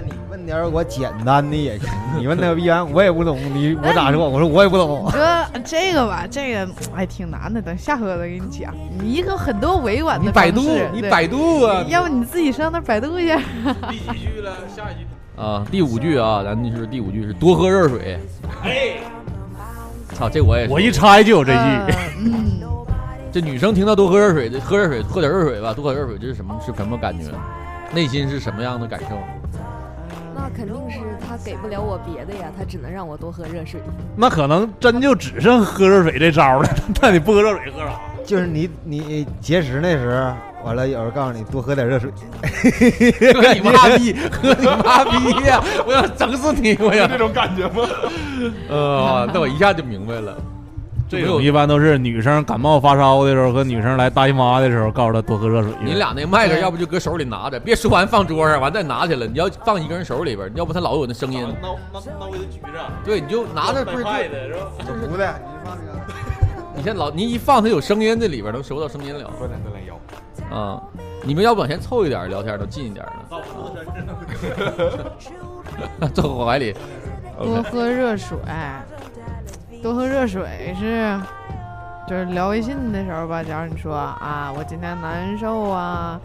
那你问点儿我简单的也行，你问那个一般我也不懂，你我咋说？我说我也不懂。这这个吧，这个哎挺难的，等下回我再给你讲。你一个很多委婉的你百度你百度啊，要不你自己上那百度去。第几句了？下一句。啊，第五句啊，咱就是第五句是多喝热水。哎，操，这我也是我一猜就有这句。呃嗯，这女生听到多喝热水，这喝热水，喝点热水吧，多喝热水，这是什么是什么感觉？内心是什么样的感受？那肯定是他给不了我别的呀，他只能让我多喝热水。那可能真就只剩喝热水这招了。那你不喝热水喝啥？就是你你节食那时候，完了有人告诉你多喝点热水，喝你妈逼，喝你妈逼呀！我要整死你！我要有这种感觉吗？呃，那我一下就明白了。这种一般都是女生感冒发烧的时候和女生来大姨妈的时候，告诉她多喝热水。你俩那麦克要不就搁手里拿着，别说完放桌上，完再拿起来。你要放一个人手里边，要不他老有那声音。那那那我得举着，对，你就拿着不是就的是吧？不的，你放这个。你先老你一放，它有声音，这里边能收到声音了。啊。你们要不往前凑一点，聊天都近一点呢。坐我怀里。多喝热水，多喝热水是，就是聊微信的时候吧。假如你说啊，我今天难受啊，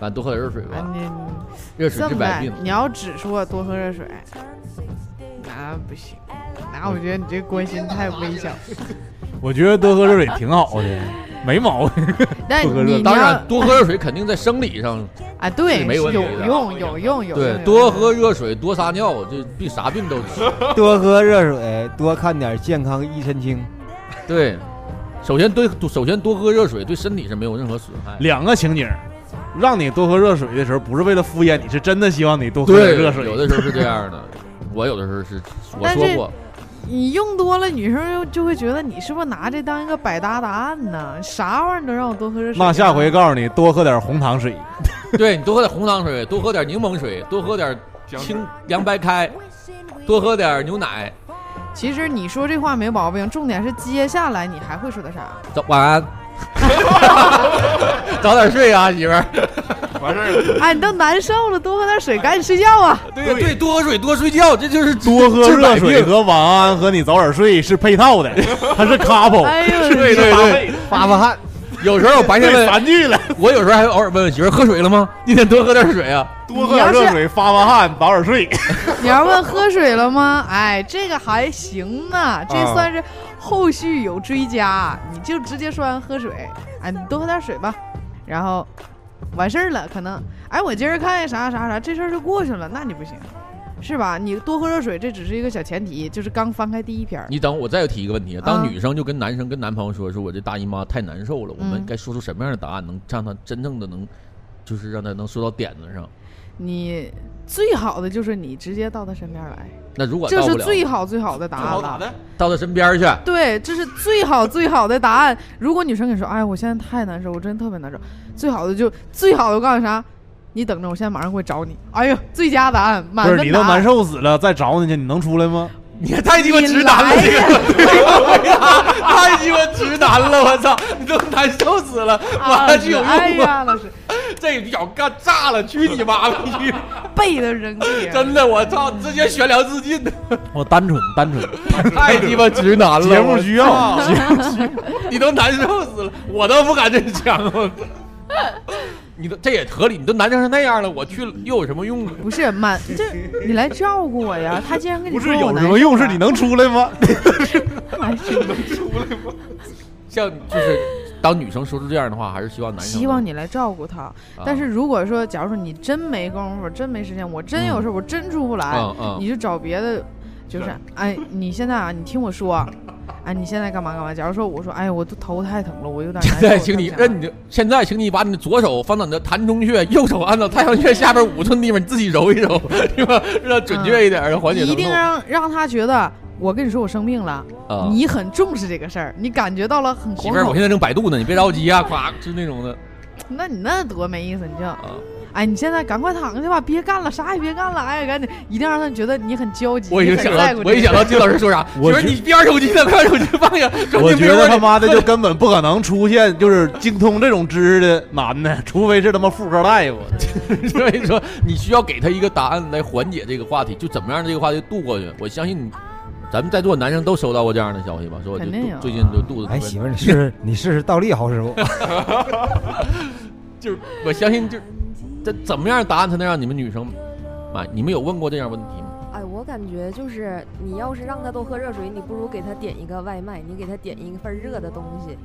那多喝点热水吧，啊你热水这么的治百病，。你要只说多喝热水，那不行。那我觉得你这关心太微小。我觉得多喝热水挺好的，没毛病。但多喝热你你当然，多喝热水肯定在生理上，啊，对，是没问题有的用有用有对用，多喝热水，多撒尿，这病啥病都治。多喝热水，多看点健康益身轻。对，首先对，首先多喝热水对身体是没有任何损害。两个情景，让你多喝热水的时候，不是为了敷衍你，是真的希望你多喝热水。有的时候是这样的，我有的时候是我但是说过，你用多了，女生又就会觉得你是不是拿这当一个百搭答案呢？啥玩意儿都让我多喝热水啊。那下回告诉你多喝点红糖水，对你多喝点红糖水，多喝点柠檬水，多喝点清凉白开，多喝点牛奶。其实你说这话没毛病，重点是接下来你还会说的啥？走晚安，早点睡啊，媳妇儿。完事儿，哎，你都难受了，多喝点水，赶紧睡觉啊！对呀对，多喝水，多睡觉，这就是多喝热水和晚安和你早点睡是配套的，它是 couple，哎呦，对对对，发发汗，有时候我白天对问，三句了。我有时候还偶尔问问媳妇儿喝水了吗？今天多喝点水啊。多喝点热水，发发汗，早点睡。你要问喝水了吗？哎，这个还行呢，这啊算是后续有追加，你就直接说完喝水，哎，你多喝点水吧，然后完事儿了，可能，哎，我今儿看见啥啥啥，这事儿就过去了，那你不行，是吧？你多喝热水，这只是一个小前提，就是刚翻开第一篇儿，你等我再提一个问题，当啊。女生就跟男生跟男朋友说，说我这大姨妈太难受了，我们嗯该说出什么样的答案，能让她真正的能，就是让她能说到点子上。你最好的就是你直接到她身边来，那如果这是最好最好的答案了。到他身边去，对，这是最好最好的答案。如果女生跟你说：“哎，我现在太难受，我真的特别难受。”最好的就最好的，我告诉你啥？你等着，我现在马上会找你。哎呦，最佳答案，满不是分答案你都难受死了，再找你去，你能出来吗？你也太鸡巴直男了，你这来个太鸡巴直男了，我操，你都难受死了，我啊还去有哎用吗？呀，老师这脚干炸了，去你妈逼！背的扔地。真的，我操，直接悬梁自尽，我单纯单纯，太鸡巴直男了，节目需要我操 你都难受死了，我都不敢这么讲，我操。你都这也合理，你都难成那样了，我去了又有什么用呢？不是满这，你来照顾我呀。他竟然跟你不是有说我难什么用？是你能出来吗？哎 是 像就是当女生说出这样的话，还是希望男生希望你来照顾他。啊但是如果说，假如说你真没工夫，真没时间，我真有事，我真出不来，嗯嗯你就找别的，就是哎，你现在啊，你听我说，哎，你现在干嘛干嘛？假如说我说，哎呀，我都头太疼了，我有点现难受。在，请你我想让你的现在，请你把你的左手放到你的膻中穴，右手按到太阳穴下边五寸地方，你自己揉一揉，是吧？让准确一点，让缓解你一定。让让他觉得，我跟你说我生病了，啊，你很重视这个事儿，你感觉到了很惶媳妇儿，我现。在正百度呢，你别着急啊，咵，就那种的那你那多没意思，你就，啊。哎，你现在赶快躺下吧，别干了，啥也别干了，哎，赶紧，一定让他觉得你很焦急，我已经想到我一想到金老师说啥，我说你别玩手机了，快手机放下。我觉得他妈的就根本不可能出现就是精通这种知识的男的，除非是他妈妇科大夫。所以说，你需要给他一个答案来缓解这个话题，就怎么样这个话题度过去。我相信你，咱们在座的男生都收到过这样的消息吧？说就肯定有最近就肚子特哎，别媳妇儿，你试试，你试试倒立，好师傅。就是我相信就这怎么样答案才能让你们女生满？你们有问过这样问题吗？哎，我感觉就是你要是让他多喝热水，你不如给他点一个外卖，你给他点一份热的东西，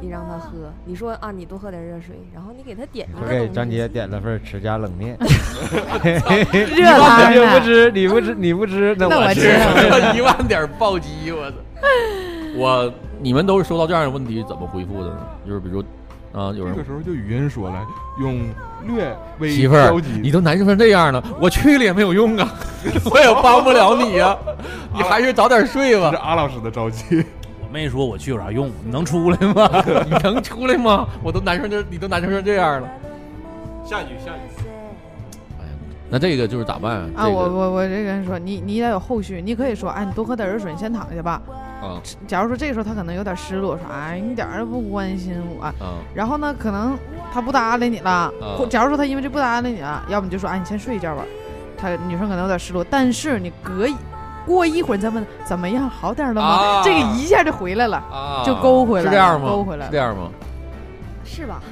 你让他喝。你说啊，你多喝点热水，然后你给他点一个我。给张姐点了份糍家冷面，热汤你不？吃，你不吃，你不吃，那那我我吃 一万点暴击，我操！我你们都是收到这样的问题怎么回复的呢？就是比如啊，有人这个时候就语音说来，用略微媳妇儿焦，急，你都难受成这样了，我去了也没有用啊，我也帮不了你呀、你还是早点睡这是。阿老师的着急。我没说我去有啥用，你能出来吗？你能出来吗？我都难受成你都难受成这样了。下一句，下一句。那这个就是咋办啊？啊，这个我我我这个人说，你你得有后续，你可以说，哎，你多喝点热水，你先躺下吧。啊假如说这个时候他可能有点失落，说，哎，你一点儿都不关心我。啊然后呢，可能他不搭理你了，或假如说他因为这不搭理你了，要不你就说，哎，你先睡一觉吧。他女生可能有点失落，但是你隔一过一会儿你再问怎么样，好点了吗？啊这个一下就回来了，啊，就勾回来了是这样吗？勾回来了是这样吗？是吧？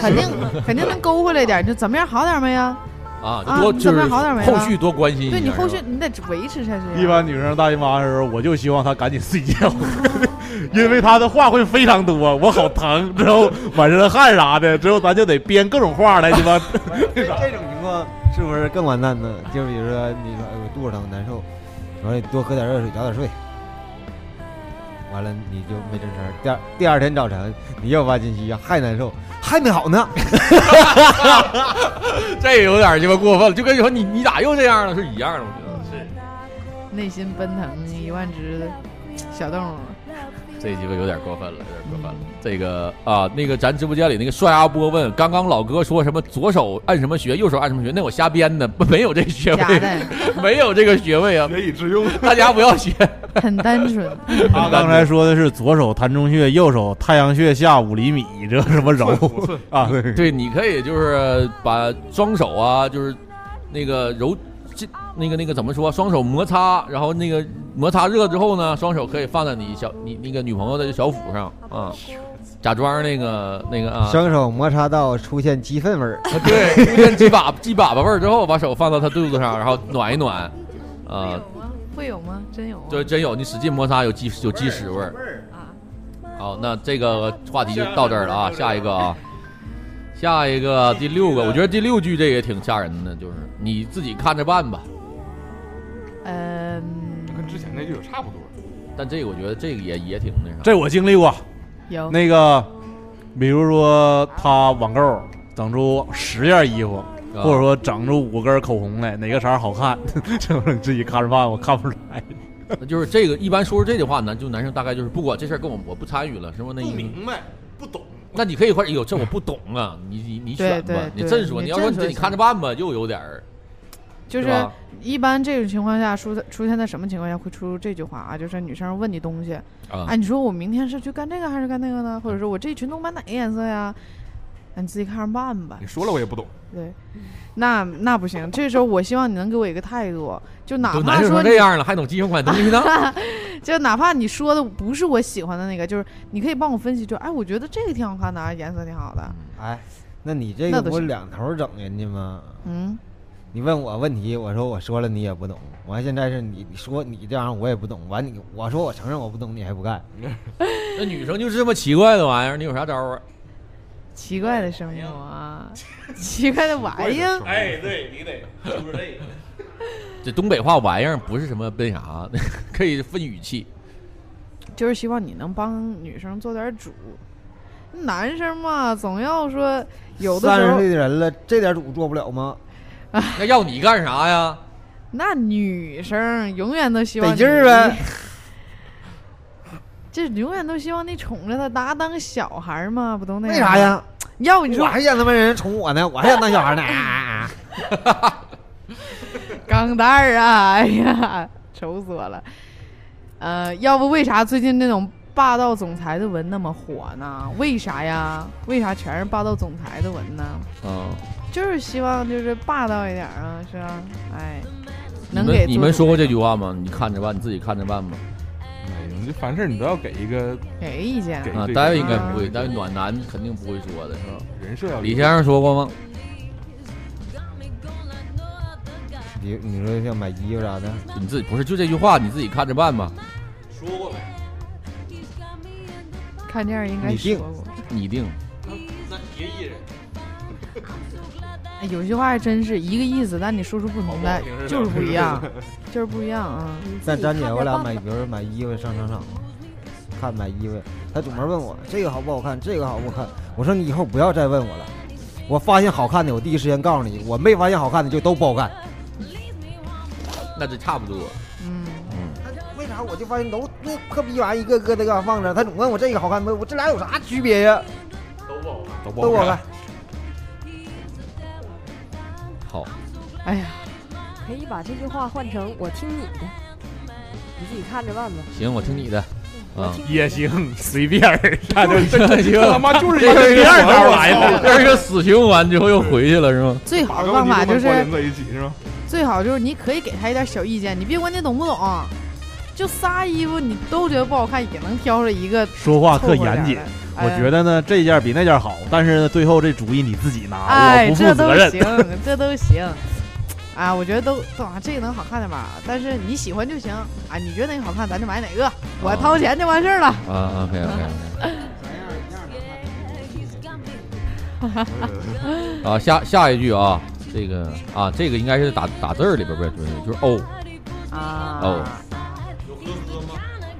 肯定肯定能勾回来点。你就怎么样，好点没呀？啊，啊你怎么多就是好点没了后续多关心一下。对你后续是吧你得维持下去。一般女生大姨妈的时候，我就希望她赶紧睡觉，因为她的话会非常多，我好疼，之后满身汗啥的，之后咱就得编各种话来鸡巴。这这种情况是不是更完蛋呢？就比如说你说哎我肚子疼难受，我说你多喝点热水，早点睡。完了你就没吱声，第二第二天早晨你又发信息还难受，还没好呢。这有点鸡巴过分了，就跟你说你你咋又这样了？是一样的，我觉得。是。内心奔腾一万只小动物。这鸡巴有点过分了，有点过分了。这个啊，那个咱直播间里那个帅阿波问，刚刚老哥说什么左手按什么穴，右手按什么穴，那我瞎编的，不没有这穴位，没有这个穴位啊，学以致用。大家不要学。很单纯。他刚才说的是左手膻中穴，右手太阳穴下五厘米，这什么揉寸啊？对，对，你可以就是把双手啊，就是那个揉，这那个那个怎么说？双手摩擦，然后那个摩擦热之后呢，双手可以放在你小你那个女朋友的小腹上啊，假装那个那个啊，双手摩擦到出现鸡粪味儿，啊对，出现鸡粑鸡粑粑味儿之后，把手放到她肚子上，然后暖一暖，啊，有吗？会有吗？真有吗？就真有你使劲摩擦有鸡有鸡屎味儿。啊，好，那这个话题就到这儿了啊，下一个啊，下一个第六个，我觉得第六句这也挺吓人的，就是你自己看着办吧。那就有差不多。但这个我觉得这个也也挺那啥。这我经历过。有那个，比如说他网购整出十件衣服，啊或者说整出五根口红来，哪个色儿好看，这种你自己看着办，我看不出来。那就是这个一般说出这句话，男就男生大概就是不管这事儿跟我我不参与了，是不是那意思？白，不懂。那你可以说，哎呦，这我不懂啊，你你你选吧对，对对你真说，你你要说你你看着办吧，又有点儿，就是一般这种情况下出出现在什么情况下会出这句话啊？就是女生问你东西，啊哎，你说我明天是去干这个还是干那个呢？或者说我这裙子买哪个颜色呀？那你自己看着办吧你。说了我也不懂，对，那那不行。这时候我希望你能给我一个态度，就哪怕说这样了，还懂基本款东西呢？就哪怕你说的不是我喜欢的那个，就是你可以帮我分析，就哎，我觉得这个挺好看的啊，颜色挺好的。哎，那你这个不那都行两头整人家吗？嗯，你问我问题，我说我说了你也不懂，完现在是你你说你这样我也不懂，完你我说我承认我不懂，你还不干，那女生就是这么奇怪的玩意儿，你有啥招儿啊？奇怪的生物啊，奇怪的玩意儿。哎，对你得就是这个。这东北话玩意儿不是什么那啥，可以分语气。就是希望你能帮女生做点主。男生嘛，总要说有的三十，岁的人了，这点主做不了吗？那要你干啥呀？那女生永远都希望得劲儿呗。这永远都希望你宠着她，拿当小孩儿嘛，不都那样？为啥？呀？要你说我还想他妈人宠我呢，我还想当小孩呢。钢蛋儿啊！哎呀，愁死我了。呃，要不为啥最近那种霸道总裁的文那么火呢？为啥呀？为啥全是霸道总裁的文呢？嗯，就是希望就是霸道一点啊，是吧？哎，你能给们你们说过这句话吗？你看着办，你自己看着办吧？哎你就凡事你都要给一个给意见啊，大卫应该啊不会，但是暖男肯定不会说的是吧？人设要李先生说过吗？你你说像买衣服啥的，你自己不是就这句话，你自己看着办吧。说过没？看电影应该你定。你定，那别艺人。哎有句话还真是一个意思，但你说出不同来就是不一样，就是不一样啊。但张姐，我俩买，比如说买衣服上商场，看买衣服，她总门问我这个好不好看，这个好不好看。我说你以后不要再问我了，我发现好看的，我第一时间告诉你；我没发现好看的，就都不好看。那就差不多。嗯，为啥我就发现都那破逼玩意一个个的搁那放着，他总问我这个好看没？我这俩有啥区别呀？都不好看。都都不好看。好，哎呀，可以把这句话换成“我听你的”，你自己看着办吧。行，我听你的。啊，我听也行，随便儿，那就 行，这他妈就是一个是第二招来的，这是个死循环，之后又回去了是吗？最好的办法就是在一起是吧？最好就是你可以给他一点小意见，你别管你懂不懂，就仨衣服你都觉得不好看，也能挑出一个说话特严谨的。。我觉得呢，这件比那件好，但是呢，最后这主意你自己拿，哎，我不负这都责任。行，这都行。啊，我觉得都都啊，这个能好看点吧？但是你喜欢就行啊，你觉得哪个好看，咱就买哪个，我掏钱就完事儿了。啊，OK OK OK。啊，下下一句啊，这个啊，这个应该是打打字儿里边不是，就是哦啊，哦，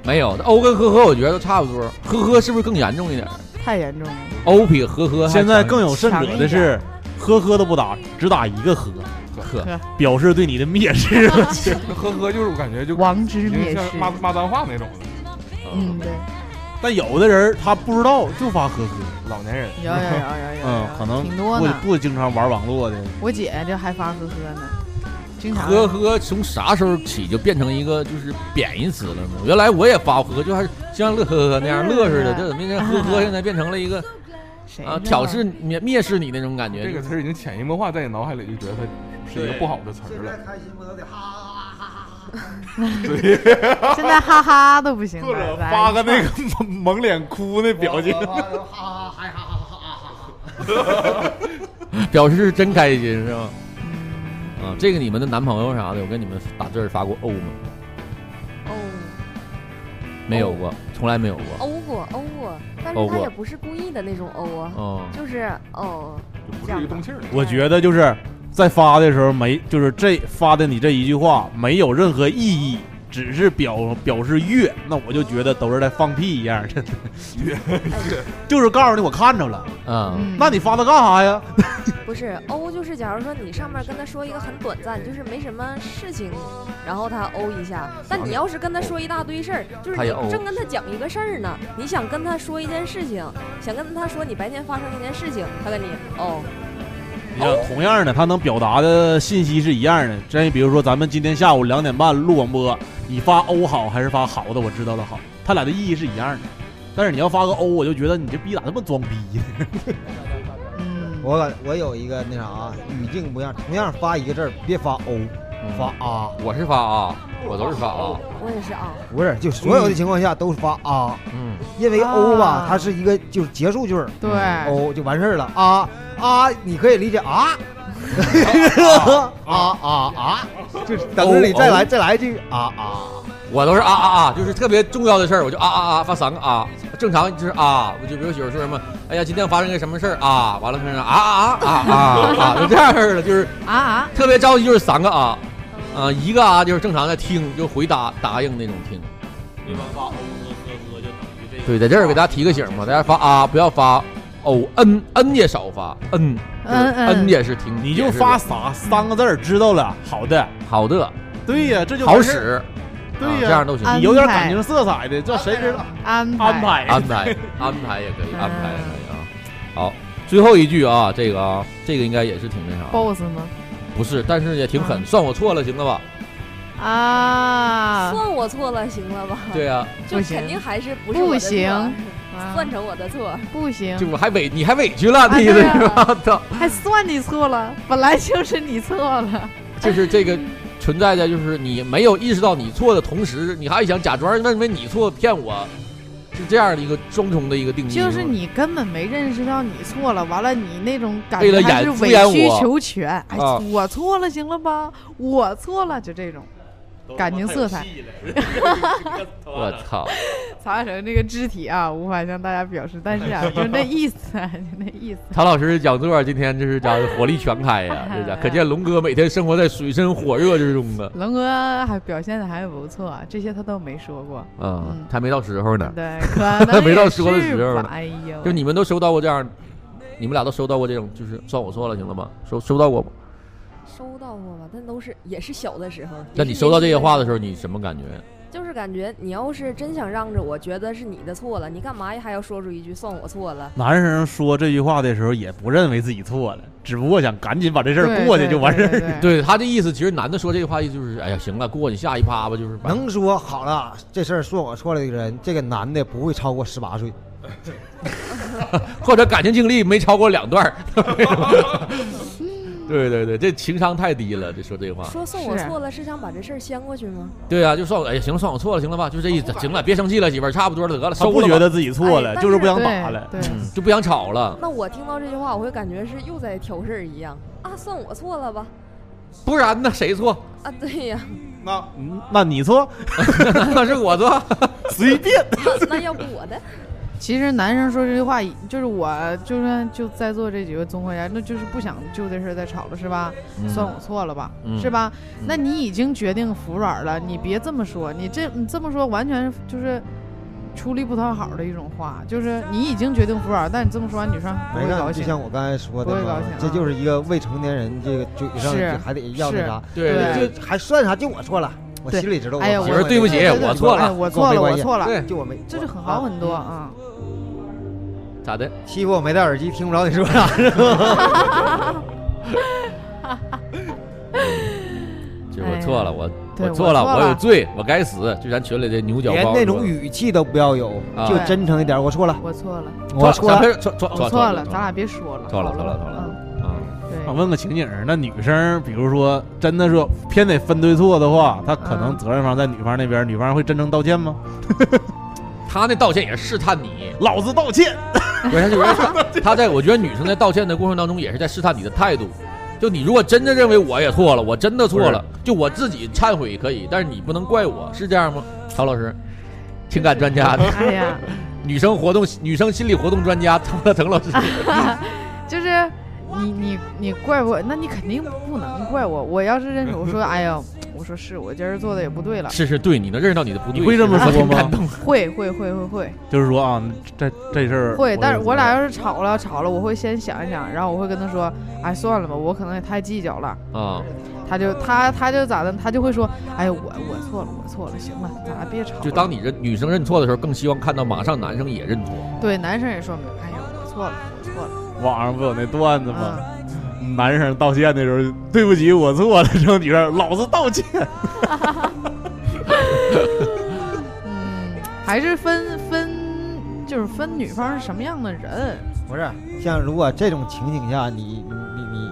没有，欧跟呵呵我觉得都差不多，呵呵是不是更严重一点？太严重了。欧比呵呵现在更有甚者的是，呵呵都不打，只打一个呵，呵，表示对你的蔑视。呵呵，就是我感觉就王之蔑视。像骂骂脏话那种的，嗯，对，但有的人他不知道就发呵呵，老年人。有有有有有，嗯，可能挺多。不不经常玩网络的，我姐这还发呵呵呢，经常呵呵从啥时候起就变成一个就是贬义词了呢？原来我也发呵，就还是像乐呵呵那样乐似的，这怎么现在呵呵？现在变成了一个谁啊挑视蔑蔑视你那种感觉。这个词儿已经潜移默化在你脑海里，就觉得它是一个不好的词儿了。开心不都得哈哈哈哈现在哈哈都不行了，或者咱发个那个蒙蒙脸哭那表情。哈哈哈哈哈！表示是真开心是吧？嗯。啊，这个你们的男朋友啥的，有跟你们打字儿发过欧吗？哦，没有过，从来没有过。欧过欧过，但是他也不是故意的那种欧啊，哦，就是哦，就不至于动气儿的。我觉得就是在发的时候没，就是这发的你这一句话没有任何意义，只是表表示悦，那我就觉得都是在放屁一样，真的。就是告诉你我看着了，啊，嗯那你发它干啥呀？不是欧，就是假如说你上面跟他说一个很短暂，就是没什么事情，然后他欧一下。但你要是跟他说一大堆事儿，就是你正跟他讲一个事儿呢，你想跟他说一件事情，想跟他说你白天发生一件事情，他跟你哦，你看，同样的，他能表达的信息是一样的。真比如说，咱们今天下午两点半录广播，你发欧好还是发好的？我知道了好，他俩的意义是一样的。但是你要发个欧，我就觉得你这逼咋这么装逼呢？我我有一个那啥语境不一样，同样发一个字儿，别发欧，发啊，我是发啊，我都是发啊，我也是啊，不是，就所有的情况下都是发啊，嗯，因为欧吧啊，它是一个就是结束句儿，对，欧就完事儿了啊啊，你可以理解啊。啊啊啊！就是等着你再来再来一句啊啊！我都是啊啊啊，就是特别重要的事儿，我就啊啊啊发三个啊，正常就是啊，我就比如媳妇说什么，哎呀，今天发生个什么事儿啊，完了说啊啊啊啊啊啊，就这样式儿的，就是啊啊，特别着急，就是三个啊，啊一个啊就是正常的听，就回答答应那种听，一般发欧和呵对，在这儿给大家提个醒嘛，大家发啊不要发哦 n n 也少发 n 嗯嗯 n 也是听，你就发啥三个字儿，知道了，好的，好的对呀，这就好使，对呀啊这样都行。你有点感情色彩的，这谁知道？安安排安 排安排也可以，安排也可以啊。好，最后一句啊，这个啊，这个应该也是挺那啥，boss 吗？不是，但是也挺狠，算我错了，行了吧？啊，算我错了，行了吧？对啊，就不行肯定还是不是不我的错行算成我的错。不行就，我还委你还委屈了，啊那意思是吧？操，还算你错了，本来就是你错了。就是这个存在的，就是你没有意识到你错的同时，你还想假装认为你错骗我，是这样的一个双重的一个定义。就是你根本没认识到你错了，完了你那种感觉还是委曲求全。哎，啊我错了，行了吧？我错了，就这种感情色彩。我操，曹亚成这个肢体啊，无法向大家表示，但是啊，就那意思，啊，就那意思。曹老师讲座今天这是讲火力全开呀，这家可见龙哥每天生活在水深火热之中啊。龙哥还表现的还不错，这些他都没说过。啊嗯，还没到时候呢。对，可能没到也说的时候呢哎呦，就你们都收到过这样，你们俩都收到过这种，就是算我错了，行了吗？收收到过吗？收到过吧，但都是也是小的时候。那你收到这些话的时候，你什么感觉？就是感觉你要是真想让着我觉得是你的错了，你干嘛还要说出一句算我错了？男生说这句话的时候，也不认为自己错了，只不过想赶紧把这事儿过去就完事儿。对对对对 他的意思，其实男的说这句话意思就是，哎呀，行了，过去下一趴吧，就是把能说好了，这事儿算我错了的人，这个男的不会超过十八岁。或者感情经历没超过两段儿。对对对，这情商太低了，这说这话。说算我错了是想把这事儿掀过去吗？对啊，就算我，哎呀，行了，算我错了，行了吧，就这意思，行了，别生气了，媳妇儿，差不多了，得了，他收了吧不觉得自己错了，哎就是不想打了。就不想吵了，那我听到这句话，我会感觉是又在挑事儿一样啊，算我错了吧？不然呢，谁错？啊，对呀，那嗯那你错，那是我错。随便。那那要不我的？其实男生说这句话，就是我，就算就在座这几位综合家，那就是不想就这事儿再吵了，是吧？算我错了吧，嗯是吧？那你已经决定服软了，你别这么说，你这你这么说完全就是出力不讨好的一种话，就是你已经决定服软，但你这么说完，女生不会高兴。就像我刚才说的不会高兴，这啊就是一个未成年人，这个嘴上是还得要啥，对对就还算啥？就我错了，我心里知道我哎呀，错了。媳妇儿对不起我错了哎我错了，我错了，就我没，这就很好很多啊。咋的？欺负我没戴耳机，听不着你说啥是吧？就是我错了，我对我错了，我有罪，我该死。就咱群里的牛角包连那种语气都不要有，啊就真诚一点。我错了，我错了，我错了。错错我错了，咱俩别说了，错了好错了错了嗯啊！对我问个情景儿，那女生比如说真的说偏得分对错的话，她可能嗯责任方在女方那边，女方会真诚道歉吗？他那道歉也是试探你，老子道歉。不是，他就是他 他在我觉得女生在道歉的过程当中也是在试探你的态度。就你如果真的认为我也错了，我真的错了，就我自己忏悔可以，但是你不能怪我，是这样吗？曹老师，情感专家，哎呀，女生活动女生心理活动专家滕乐腾老师，就是你你你怪我，那你肯定不能怪我。我要是认识，我说哎呀，我说是我今儿做的也不对了，是是对，你能认识到你的不对，你会这么说吗感动。会会会会会就是说啊，这这事儿会，但是我俩要是吵了吵了，我会先想一想，然后我会跟他说，哎算了吧，我可能也太计较了。啊，他就他他就咋的，他就会说，哎我我错了我错了，行了，咱俩别吵了。就当你认女生认错的时候，更希望看到马上男生也认错。对男生也说，哎呀我错了我错了，网上不有那段子吗？嗯。男生道歉的时候，对不起，我错了。然后女生，老子道歉。嗯，还是分分，就是分女方是什么样的人。不是，像如果这种情景下，你你你你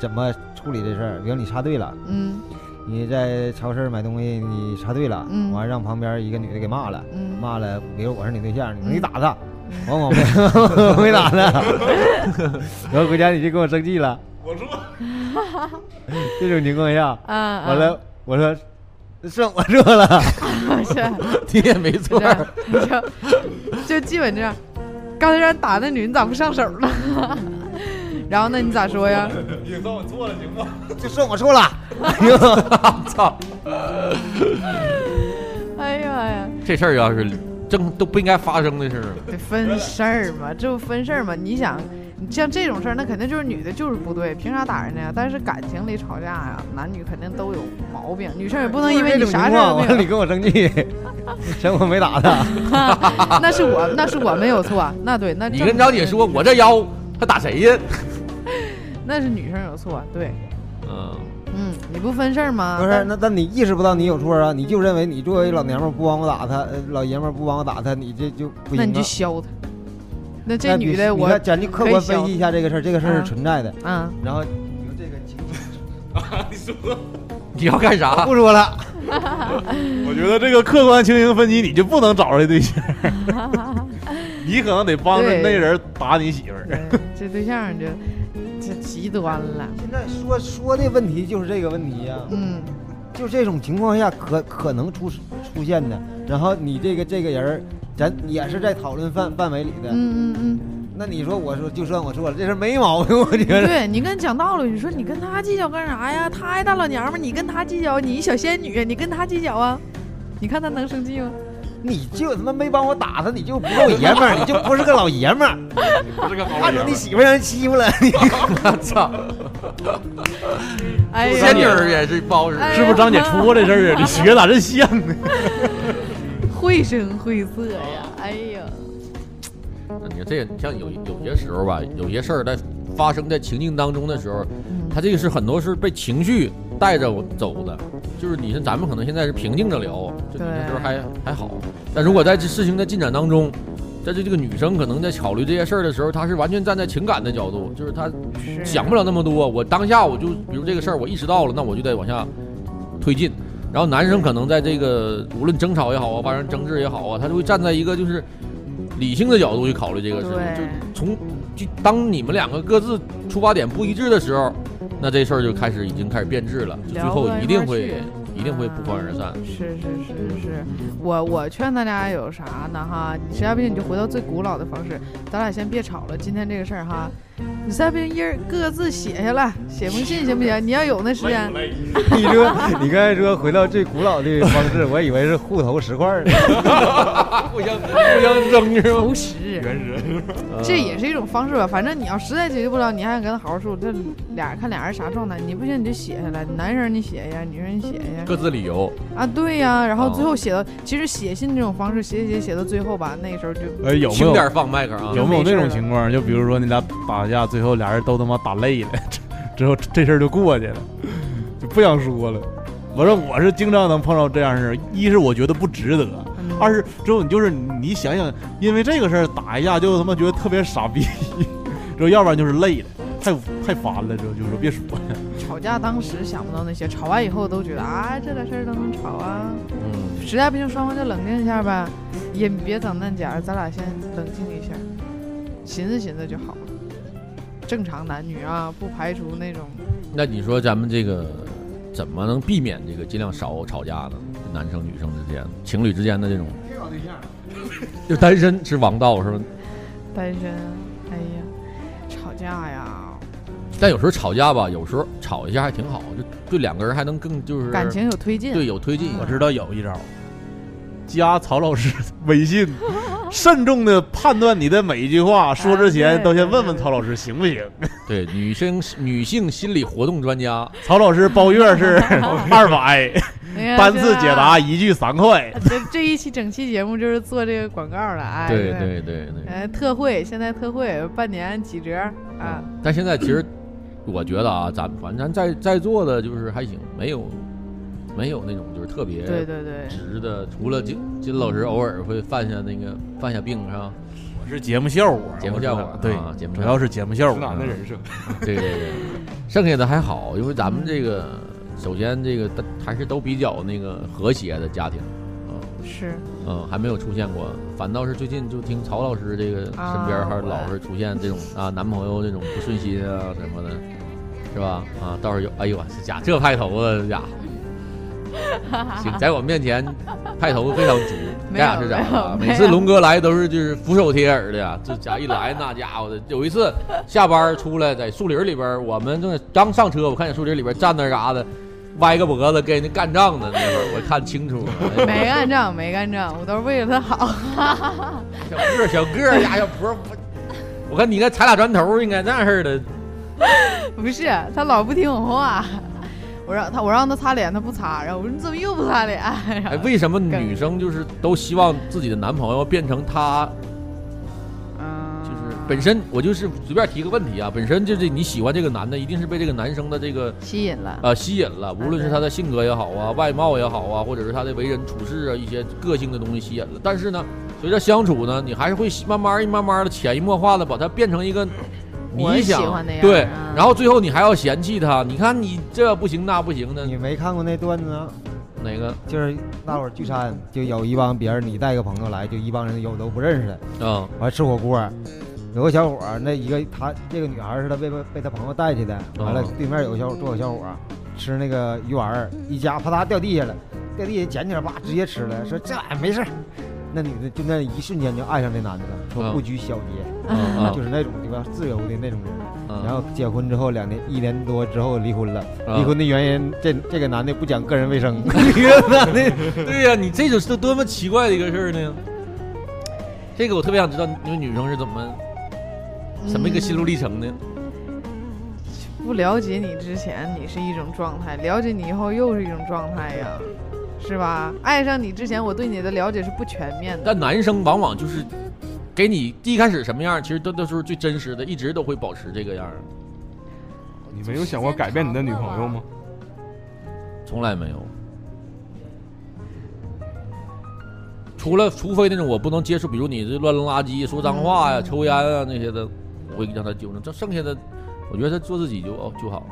怎么处理这事儿？比如你插队了，嗯你在超市买东西，你插队了，嗯完让旁边一个女的给骂了，嗯，骂了，比如我是你对象，你说嗯你打他，完我没我 没打呢，然后回家你就跟我生气了，我说，这种情况下，啊，完了我说算我错了，啊是你也没错这，样，你就就基本这样。刚才让人打那女，你咋不上手呢？然后那你咋说呀？你算我错了，行吗？就算我错了，哎呦，操！哎呀妈呀，这事儿要是正都不应该发生的事儿。得分事儿嘛，这不分事儿嘛？你想，你像这种事儿，那肯定就是女的就是不对，凭啥打人家呀？但是感情里吵架呀，男女肯定都有毛病，女生也不能因为你啥事儿都情况完了 你。跟我生气，生我没打他，那是我，那是我没有错，那对，那你正跟张姐说，我这腰还打谁呀？那是女生有错，对，嗯，嗯，你不分事儿吗？不是？那那但你意识不到你有错啊？你就认为你作为老娘们儿不帮我打他，呃老爷们儿不帮我打他，你这就不行啊。那你就削他。那这那女的我你看，咱就客观分析一下这个事儿，这个事儿啊是存在的。嗯，然后你说这个情况 你要干啥？不说了，我觉得这个客观情形分析，你就不能找着这对象，你可能得帮着对那人打你媳妇儿。对这对象就这极端了。现在说说的问题就是这个问题呀、嗯，就这种情况下可可能出出现的。然后你这个这个人儿，咱也是在讨论范范围里的。嗯嗯嗯那你说我说就算我错了，这事儿没毛病，我觉嗯，得。对你跟讲道理，你说你跟他计较干啥呀？他一大老娘们儿，你跟他计较，你一小仙女，你跟他计较啊？你看他能生气吗？你就他妈没帮我打他，你就不够爷们儿，你就不是个老爷们儿。不是个好看着你媳妇儿让人欺负了，你我操！哎仙女呀，儿也是不好使。哎是不是张姐出过这事儿啊？你学咋这像呢？绘声绘色呀！哎呀，你看这像有有些时候吧，有些事儿在发生在情境当中的时候，嗯他这个是很多是被情绪带着我走的。就是你像咱们可能现在是平静着聊，就有的时候还还好，但如果在这事情的进展当中，在这这个女生可能在考虑这些事儿的时候，她是完全站在情感的角度，就是她想不了那么多。我当下我就比如这个事儿我意识到了，那我就得往下推进。然后男生可能在这个无论争吵也好啊，发生争执也好啊，他就会站在一个就是理性的角度去考虑这个事情。就，从就当你们两个各自出发点不一致的时候，那这事儿就开始已经开始变质了，就最后一定会一定会不欢而散。是是是是，我我劝大家有啥呢哈？你实在不行你就回到最古老的方式，咱俩先别吵了，今天这个事儿哈，你实在不行一人各自写下来，写封信行不行？你要有那时间，你说你刚才说回到最古老的方式，我以为是互投石块儿呢。互相互相扔是吗？投石，原始。这也是一种方式吧。反正你要实在解决不了，你还想跟他好好说，这俩看俩人啥状态，你不行你就写下来，男生你写一下，女生你写一下。各自理由。啊，对呀，然后哦最后写到，其实写信这种方式，写写写到最后吧，那个时候就呃，有没有轻点放麦克啊。有没有那没事了种情况？就比如说你俩打架，最后俩人都他妈打累了，之后这事儿就过去了，就不想说了。我说我是经常能碰到这样的事儿，一是我觉得不值得，嗯二是之后你就是你想想，因为这个事儿打一架就他妈觉得特别傻逼，之后要不然就是累了，太太烦了，之后就说别说了。吵架当时想不到那些，吵完以后都觉得啊，这点事儿都能吵啊。嗯，实在不行，双方就冷静一下呗，也别整那家，咱俩先冷静一下，寻思寻思就好了。正常男女啊，不排除那种那你说咱们这个怎么能避免这个尽量少吵架呢？男生女生之间、情侣之间的这种，就单身是王道是吧？单身。哎呀，吵架呀，但有时候吵架吧，有时候吵一下还挺好，就对两个人还能更就是感情有推进。对有推进。我知道有一招，加曹老师微信，慎重的判断你的每一句话，说之前都先问问曹老师行不行。对女生女性心理活动专家，曹老师包月是 二百，单次解答一句三块。这这一期整期节目就是做这个广告的，哎，对对对对。哎，特惠，现在特惠，半年几折啊？但现在其实我觉得啊，咱反正咱在在座的就是还行，没有没有那种就是特别对对对，直的，除了金金老师偶尔会犯下那个犯下病是吧？我是节目效果，节目效果对啊，节目主要是节目效直果。男的人设，对对对，剩下的还好，因为咱们这个首先这个还是都比较那个和谐的家庭，是嗯，还没有出现过，反倒是最近就听曹老师这个啊身边还老是出现这种啊男朋友这种不顺心啊什么的，是吧？啊，倒是有，哎呦，这家这派头子，这家伙。行，在我面前派头非常足，没有咱俩是咋的啊？每次龙哥来都是就是俯首帖耳的呀，这家一来那家伙的。有一次下班出来在树林里边，我们正刚上车，我看见树林里边站那嘎达，歪个脖子跟人家干仗呢，那会儿我看清楚没干仗，没干仗，我都是为了他好。小个儿小个儿呀，小婆婆，我看你应该踩俩砖头，应该那样式儿的。不是，他老不听我话。我让他，我让他擦脸，他不擦，然后我说你怎么又不擦脸？然哎，为什么 女生就是都希望自己的男朋友变成她？嗯，就是本身我就是随便提个问题啊，本身就是你喜欢这个男的，一定是被这个男生的这个吸引了。呃吸引了，无论是他的性格也好啊，外貌也好啊，或者是他的为人处事啊一些个性的东西吸引了。但是呢，随着相处呢，你还是会慢慢慢慢的潜移默化的把他变成一个你想欢那样对啊，然后最后你还要嫌弃他，你看你这不行那不行的。你没看过那段子啊？哪个？就是大伙儿聚餐，就有一帮别人，你带个朋友来，就一帮人有都不认识的，嗯完吃火锅，有个小伙儿，那一个他这个女孩儿是他被被被他朋友带去的，完了哦对面有个小伙坐个小伙儿吃那个鱼丸儿，一夹啪嗒掉地下了，掉地下捡起来吧直接吃了，说这玩意儿没事儿。那女的就那一瞬间就爱上这男的了，说嗯不拘小节，就是那种对吧自由的那种人。嗯，然后结婚之后两年一年多之后离婚了，嗯。离婚的原因这这个男的不讲个人卫生，这个男的对呀、你这种是多么奇怪的一个事儿呢？这个我特别想知道，你们女生是怎么什么一个心路历程呢？不了解你之前，你是一种状态；了解你以后，又是一种状态呀，是吧？爱上你之前，我对你的了解是不全面的。但男生往往就是给你一开始什么样，其实都都是最真实的，一直都会保持这个样儿，你没有想过改变你的女朋友吗？从来没有。除了除非那种我不能接受，比如你这乱扔垃圾、说脏话呀、抽烟啊那些的，我会让他纠正。这剩下的，我觉得他做自己就哦就好。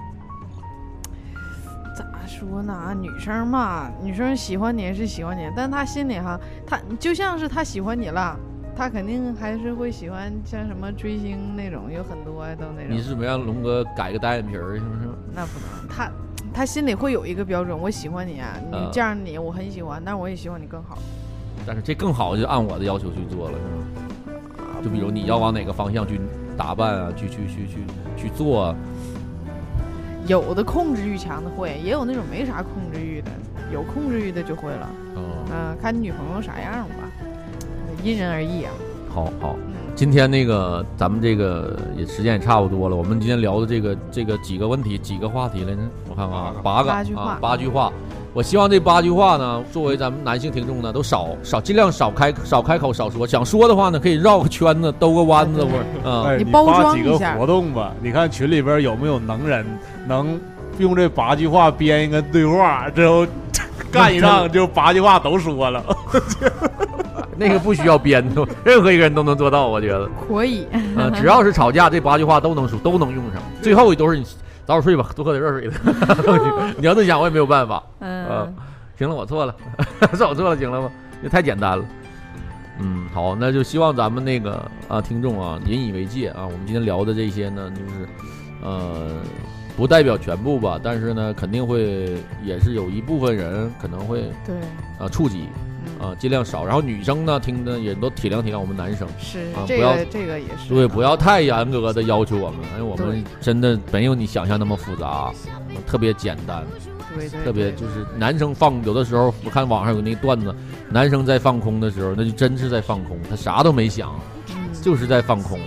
咋说呢？女生嘛，女生喜欢你是喜欢你，但她心里哈，她就像是她喜欢你了，她肯定还是会喜欢像什么追星那种，有很多都那种。你是准备让龙哥改个单眼皮儿，是不是？那不能，她她心里会有一个标准，我喜欢你啊，你嗯这样你我很喜欢，但是我也希望你更好。但是这更好，就按我的要求去做了，是吗？就比如你要往哪个方向去打扮啊，去去去去去做啊，有的控制欲强的会，也有那种没啥控制欲的，有控制欲的就会了。嗯，嗯、看你女朋友啥样吧，因人而异啊。好好。嗯，今天那个咱们这个也时间也差不多了，我们今天聊的这个这个几个问题几个话题来着？我看看啊，八个八句话啊，八句话。我希望这八句话呢，作为咱们男性听众呢，都少少尽量少开少开口少说，想说的话呢，可以绕个圈子，兜个弯子，或者啊，哎，你包发几个装一下活动吧，你看群里边有没有能人能用这八句话编一个对话，之后 干一仗就八句话都说了。那个不需要编的，任何一个人都能做到，我觉得。可以。啊，只要是吵架，这八句话都能说，都能用上。最后都是你早点睡吧，多喝点热水的。你要这么想，我也没有办法。嗯啊，行了，我错了，是我错了，行了吗？这太简单了。嗯，好，那就希望咱们那个啊听众啊引以为戒啊。我们今天聊的这些呢，就是呃不代表全部吧，但是呢肯定会也是有一部分人可能会对，啊触及嗯，啊，尽量少。然后女生呢听的也都体谅体谅我们男生。是啊不要这个这个也是。对，不要太严格的要求我们，因为我们真的没有你想象那么复杂，特别简单，对对，对特别就是男生放有的时候，我看网上有那段子，男生在放空的时候，那就真是在放空，他啥都没想，嗯就是在放空。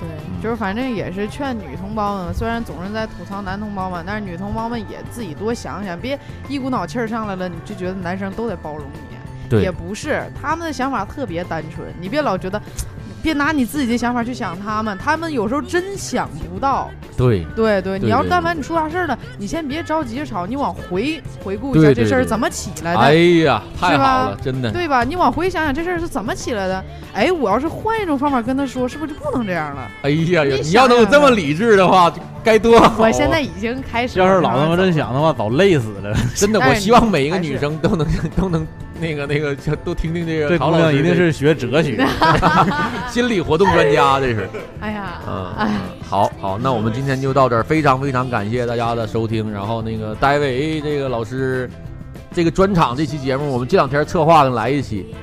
对，嗯就是反正也是劝女同胞们，虽然总是在吐槽男同胞们，但是女同胞们也自己多想想，别一股脑气儿上来了，你就觉得男生都得包容你，对也不是，他们的想法特别单纯，你别老觉得。别拿你自己的想法去想他们，他们有时候真想不到。对，对对，你要对但凡你出啥事儿了，你先别着急着吵，你往回回顾一下这事儿怎么起来的。哎呀，太好是吧了，真的。对吧？你往回想想这事儿是怎么起来的？哎，我要是换一种方法跟他说，是不是就不能这样了？哎呀呀，你你要能这么理智的话，就该多好啊！我现在已经开始要是老他妈真走想的话，早累死了。真的，我希望每一个女生都能都能那个那个都听听这个这姑陶老师这娘一定是学哲学。心理活动专家，这是。哎呀，嗯，哎，好好，那我们今天就到这儿，非常非常感谢大家的收听。然后那个戴维这个老师，这个专场这期节目，我们这两天策划的来一期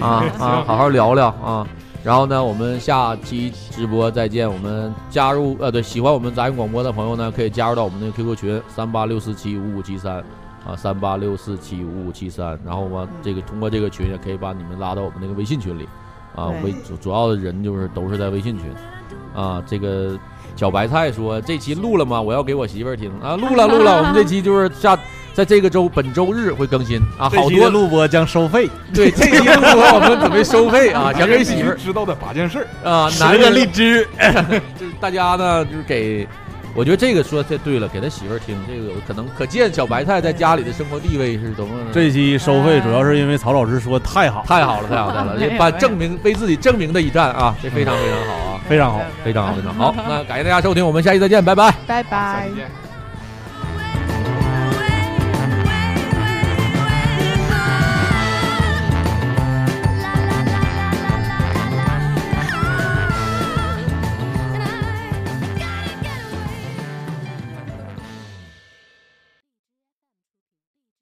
啊啊，好好聊聊啊。然后呢，我们下期直播再见。我们加入呃，对，喜欢我们杂音广播的朋友呢，可以加入到我们的 QQ 群三八六四七五五七三啊，三八六四七五五七三，然后完这个通过这个群也可以把你们拉到我们那个微信群里，啊，对微主主要的人就是都是在微信群，啊，这个小白菜说这期录了吗？我要给我媳妇儿听啊，录了 录了，我们这期就是下在这个周本周日会更新。啊，好多录播将收费，对这期录播我们准备收费啊，想给媳妇儿。知道的八件事儿，啊，男人。荔枝，就是大家呢，就是给，我觉得这个说太对了，给他媳妇儿听，这个可能可见小白菜在家里的生活地位是多么这期收费主要是因为曹老师说太好，太好了，太好太好了，把证明为自己证明的一战啊，这非常非常好啊，非常好。非常好非常好。那感谢大家收听，我们下期再见，拜拜。拜拜。